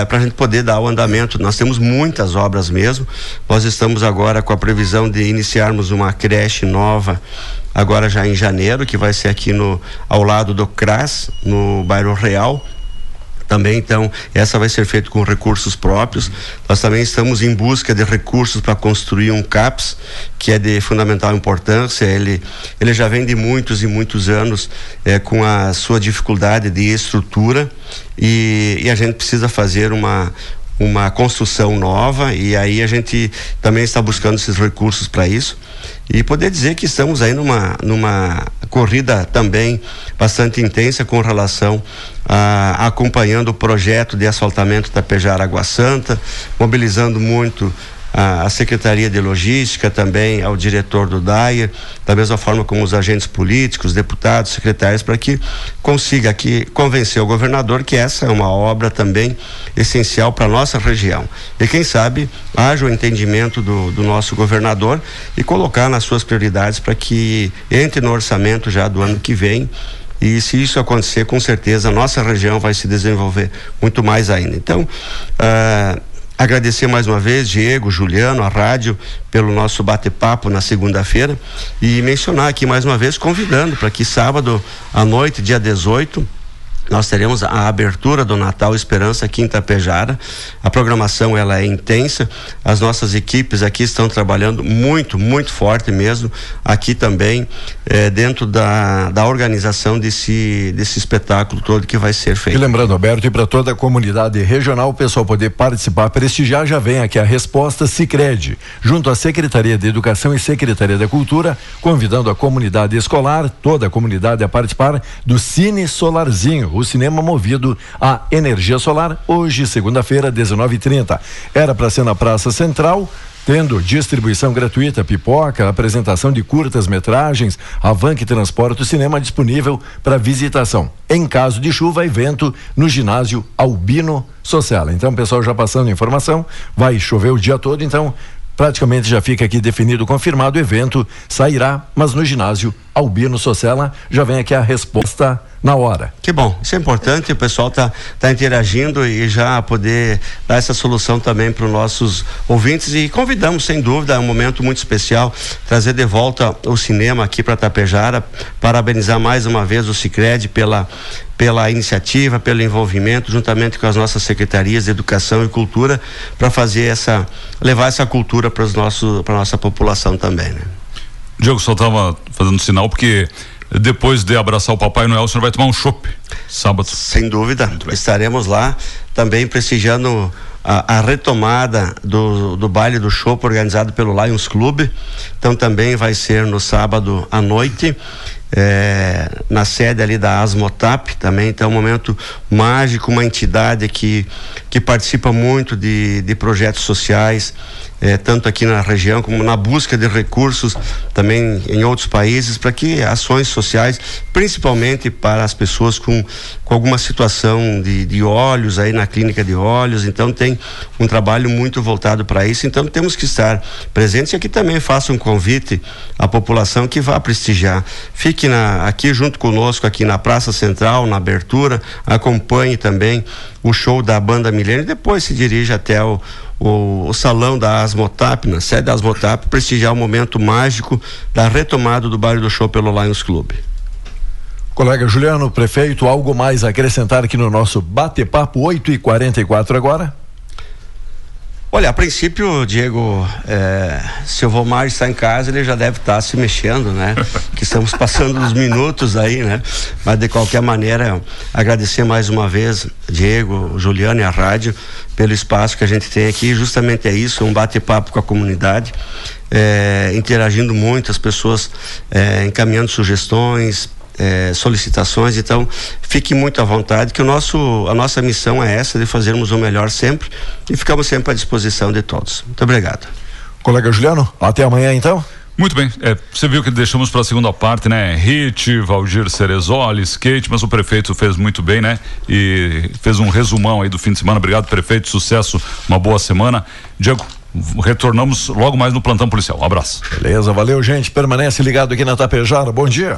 Speaker 18: para a gente poder dar o andamento. Nós temos muitas obras mesmo. Nós estamos agora com a previsão de iniciarmos uma creche nova agora já em janeiro, que vai ser aqui no ao lado do CRAS, no bairro Real. Também, então, essa vai ser feita com recursos próprios. Nós também estamos em busca de recursos para construir um CAPS, que é de fundamental importância. Ele, ele já vem de muitos e muitos anos eh, com a sua dificuldade de estrutura e, e a gente precisa fazer uma, uma construção nova e aí a gente também está buscando esses recursos para isso e poder dizer que estamos aí numa numa corrida também bastante intensa com relação a acompanhando o projeto de asfaltamento Tapejara Água Santa, mobilizando muito a Secretaria de Logística, também ao diretor do DAIA, da mesma forma como os agentes políticos, deputados, secretários, para que consiga aqui convencer o governador que essa é uma obra também essencial para a nossa região. E quem sabe haja o entendimento do, do nosso governador e colocar nas suas prioridades para que entre no orçamento já do ano que vem e se isso acontecer, com certeza a nossa região vai se desenvolver muito mais ainda. Então, ah, agradecer mais uma vez, Diego, Juliano, a rádio, pelo nosso bate-papo na segunda-feira. E mencionar aqui mais uma vez, convidando para que sábado à noite, dia 18, nós teremos a abertura do Natal Esperança aqui em Tapejara. A programação ela é intensa. As nossas equipes aqui estão trabalhando muito, muito forte mesmo. Aqui também eh, dentro da, da organização desse desse espetáculo todo que vai ser feito.
Speaker 4: E lembrando, Alberto, e para toda a comunidade regional, o pessoal poder participar, prestigiar, já vem aqui a resposta Sicredi, junto à Secretaria de Educação e Secretaria da Cultura, convidando a comunidade escolar, toda a comunidade a participar do Cine Solarzinho, o cinema movido a energia solar, hoje, segunda-feira, 19:30. Era para ser na Praça Central, tendo distribuição gratuita, pipoca, apresentação de curtas metragens, a van que transporta o cinema disponível para visitação. Em caso de chuva, evento no ginásio Albino Sociala. Então, pessoal, já passando informação, vai chover o dia todo, então praticamente já fica aqui definido, confirmado o evento sairá, mas no ginásio Albino Sociala já vem aqui a resposta na hora.
Speaker 18: Que bom, isso é importante, o pessoal tá, tá interagindo e já poder dar essa solução também para os nossos ouvintes e convidamos, sem dúvida, é um momento muito especial, trazer de volta o cinema aqui para Tapejara, parabenizar mais uma vez o Cicred pela pela iniciativa, pelo envolvimento, juntamente com as nossas secretarias de educação e cultura, para fazer essa, levar essa cultura para os nossos, para nossa população também, né?
Speaker 5: Diogo só estava fazendo sinal porque depois de abraçar o Papai Noel, o senhor vai tomar um chopp sábado.
Speaker 18: Sem dúvida, estaremos lá também prestigiando a, a, retomada do, do baile do chopp organizado pelo Lions Club. Então também vai ser no sábado à noite. É, na sede ali da Asmotap também, então é um momento mágico, uma entidade que, que participa muito de, de projetos sociais, é, tanto aqui na região como na busca de recursos também em outros países para que ações sociais, principalmente para as pessoas com, com alguma situação de, de olhos aí na clínica de olhos, então tem um trabalho muito voltado para isso, então temos que estar presentes e aqui também faço um convite à população que vá prestigiar, fique na, aqui junto conosco aqui na Praça Central, na abertura, acompanhe também o show da banda Milênio e depois se dirige até o, o, o, salão da Asmotap, na sede da Asmotap, prestigiar o momento mágico da retomada do baile do show pelo Lions Club.
Speaker 4: Colega Juliano, prefeito, algo mais a acrescentar aqui no nosso bate-papo 8 e 44 agora?
Speaker 18: Olha, a princípio, Diego, é, se o Vomar está em casa, ele já deve estar se mexendo, né? que estamos passando os minutos aí, né? Mas de qualquer maneira, agradecer mais uma vez, Diego, Juliano e a rádio, pelo espaço que a gente tem aqui. Justamente é isso, um bate-papo com a comunidade, é, interagindo muito, as pessoas é, encaminhando sugestões, é, solicitações, então fique muito à vontade que o nosso, a nossa missão é essa de fazermos o melhor sempre e ficamos sempre à disposição de todos. Muito obrigado.
Speaker 4: Colega Juliano, até amanhã então.
Speaker 5: Muito bem, é, você viu que deixamos para a segunda parte, né? Hit, Valdir Cerezoli, skate, mas o prefeito fez muito bem, né? E fez um resumão aí do fim de semana. Obrigado, prefeito, sucesso, uma boa semana. Diego, retornamos logo mais no plantão policial. Um abraço.
Speaker 4: Beleza, valeu, gente. Permanece ligado aqui na Tapejara. Bom dia.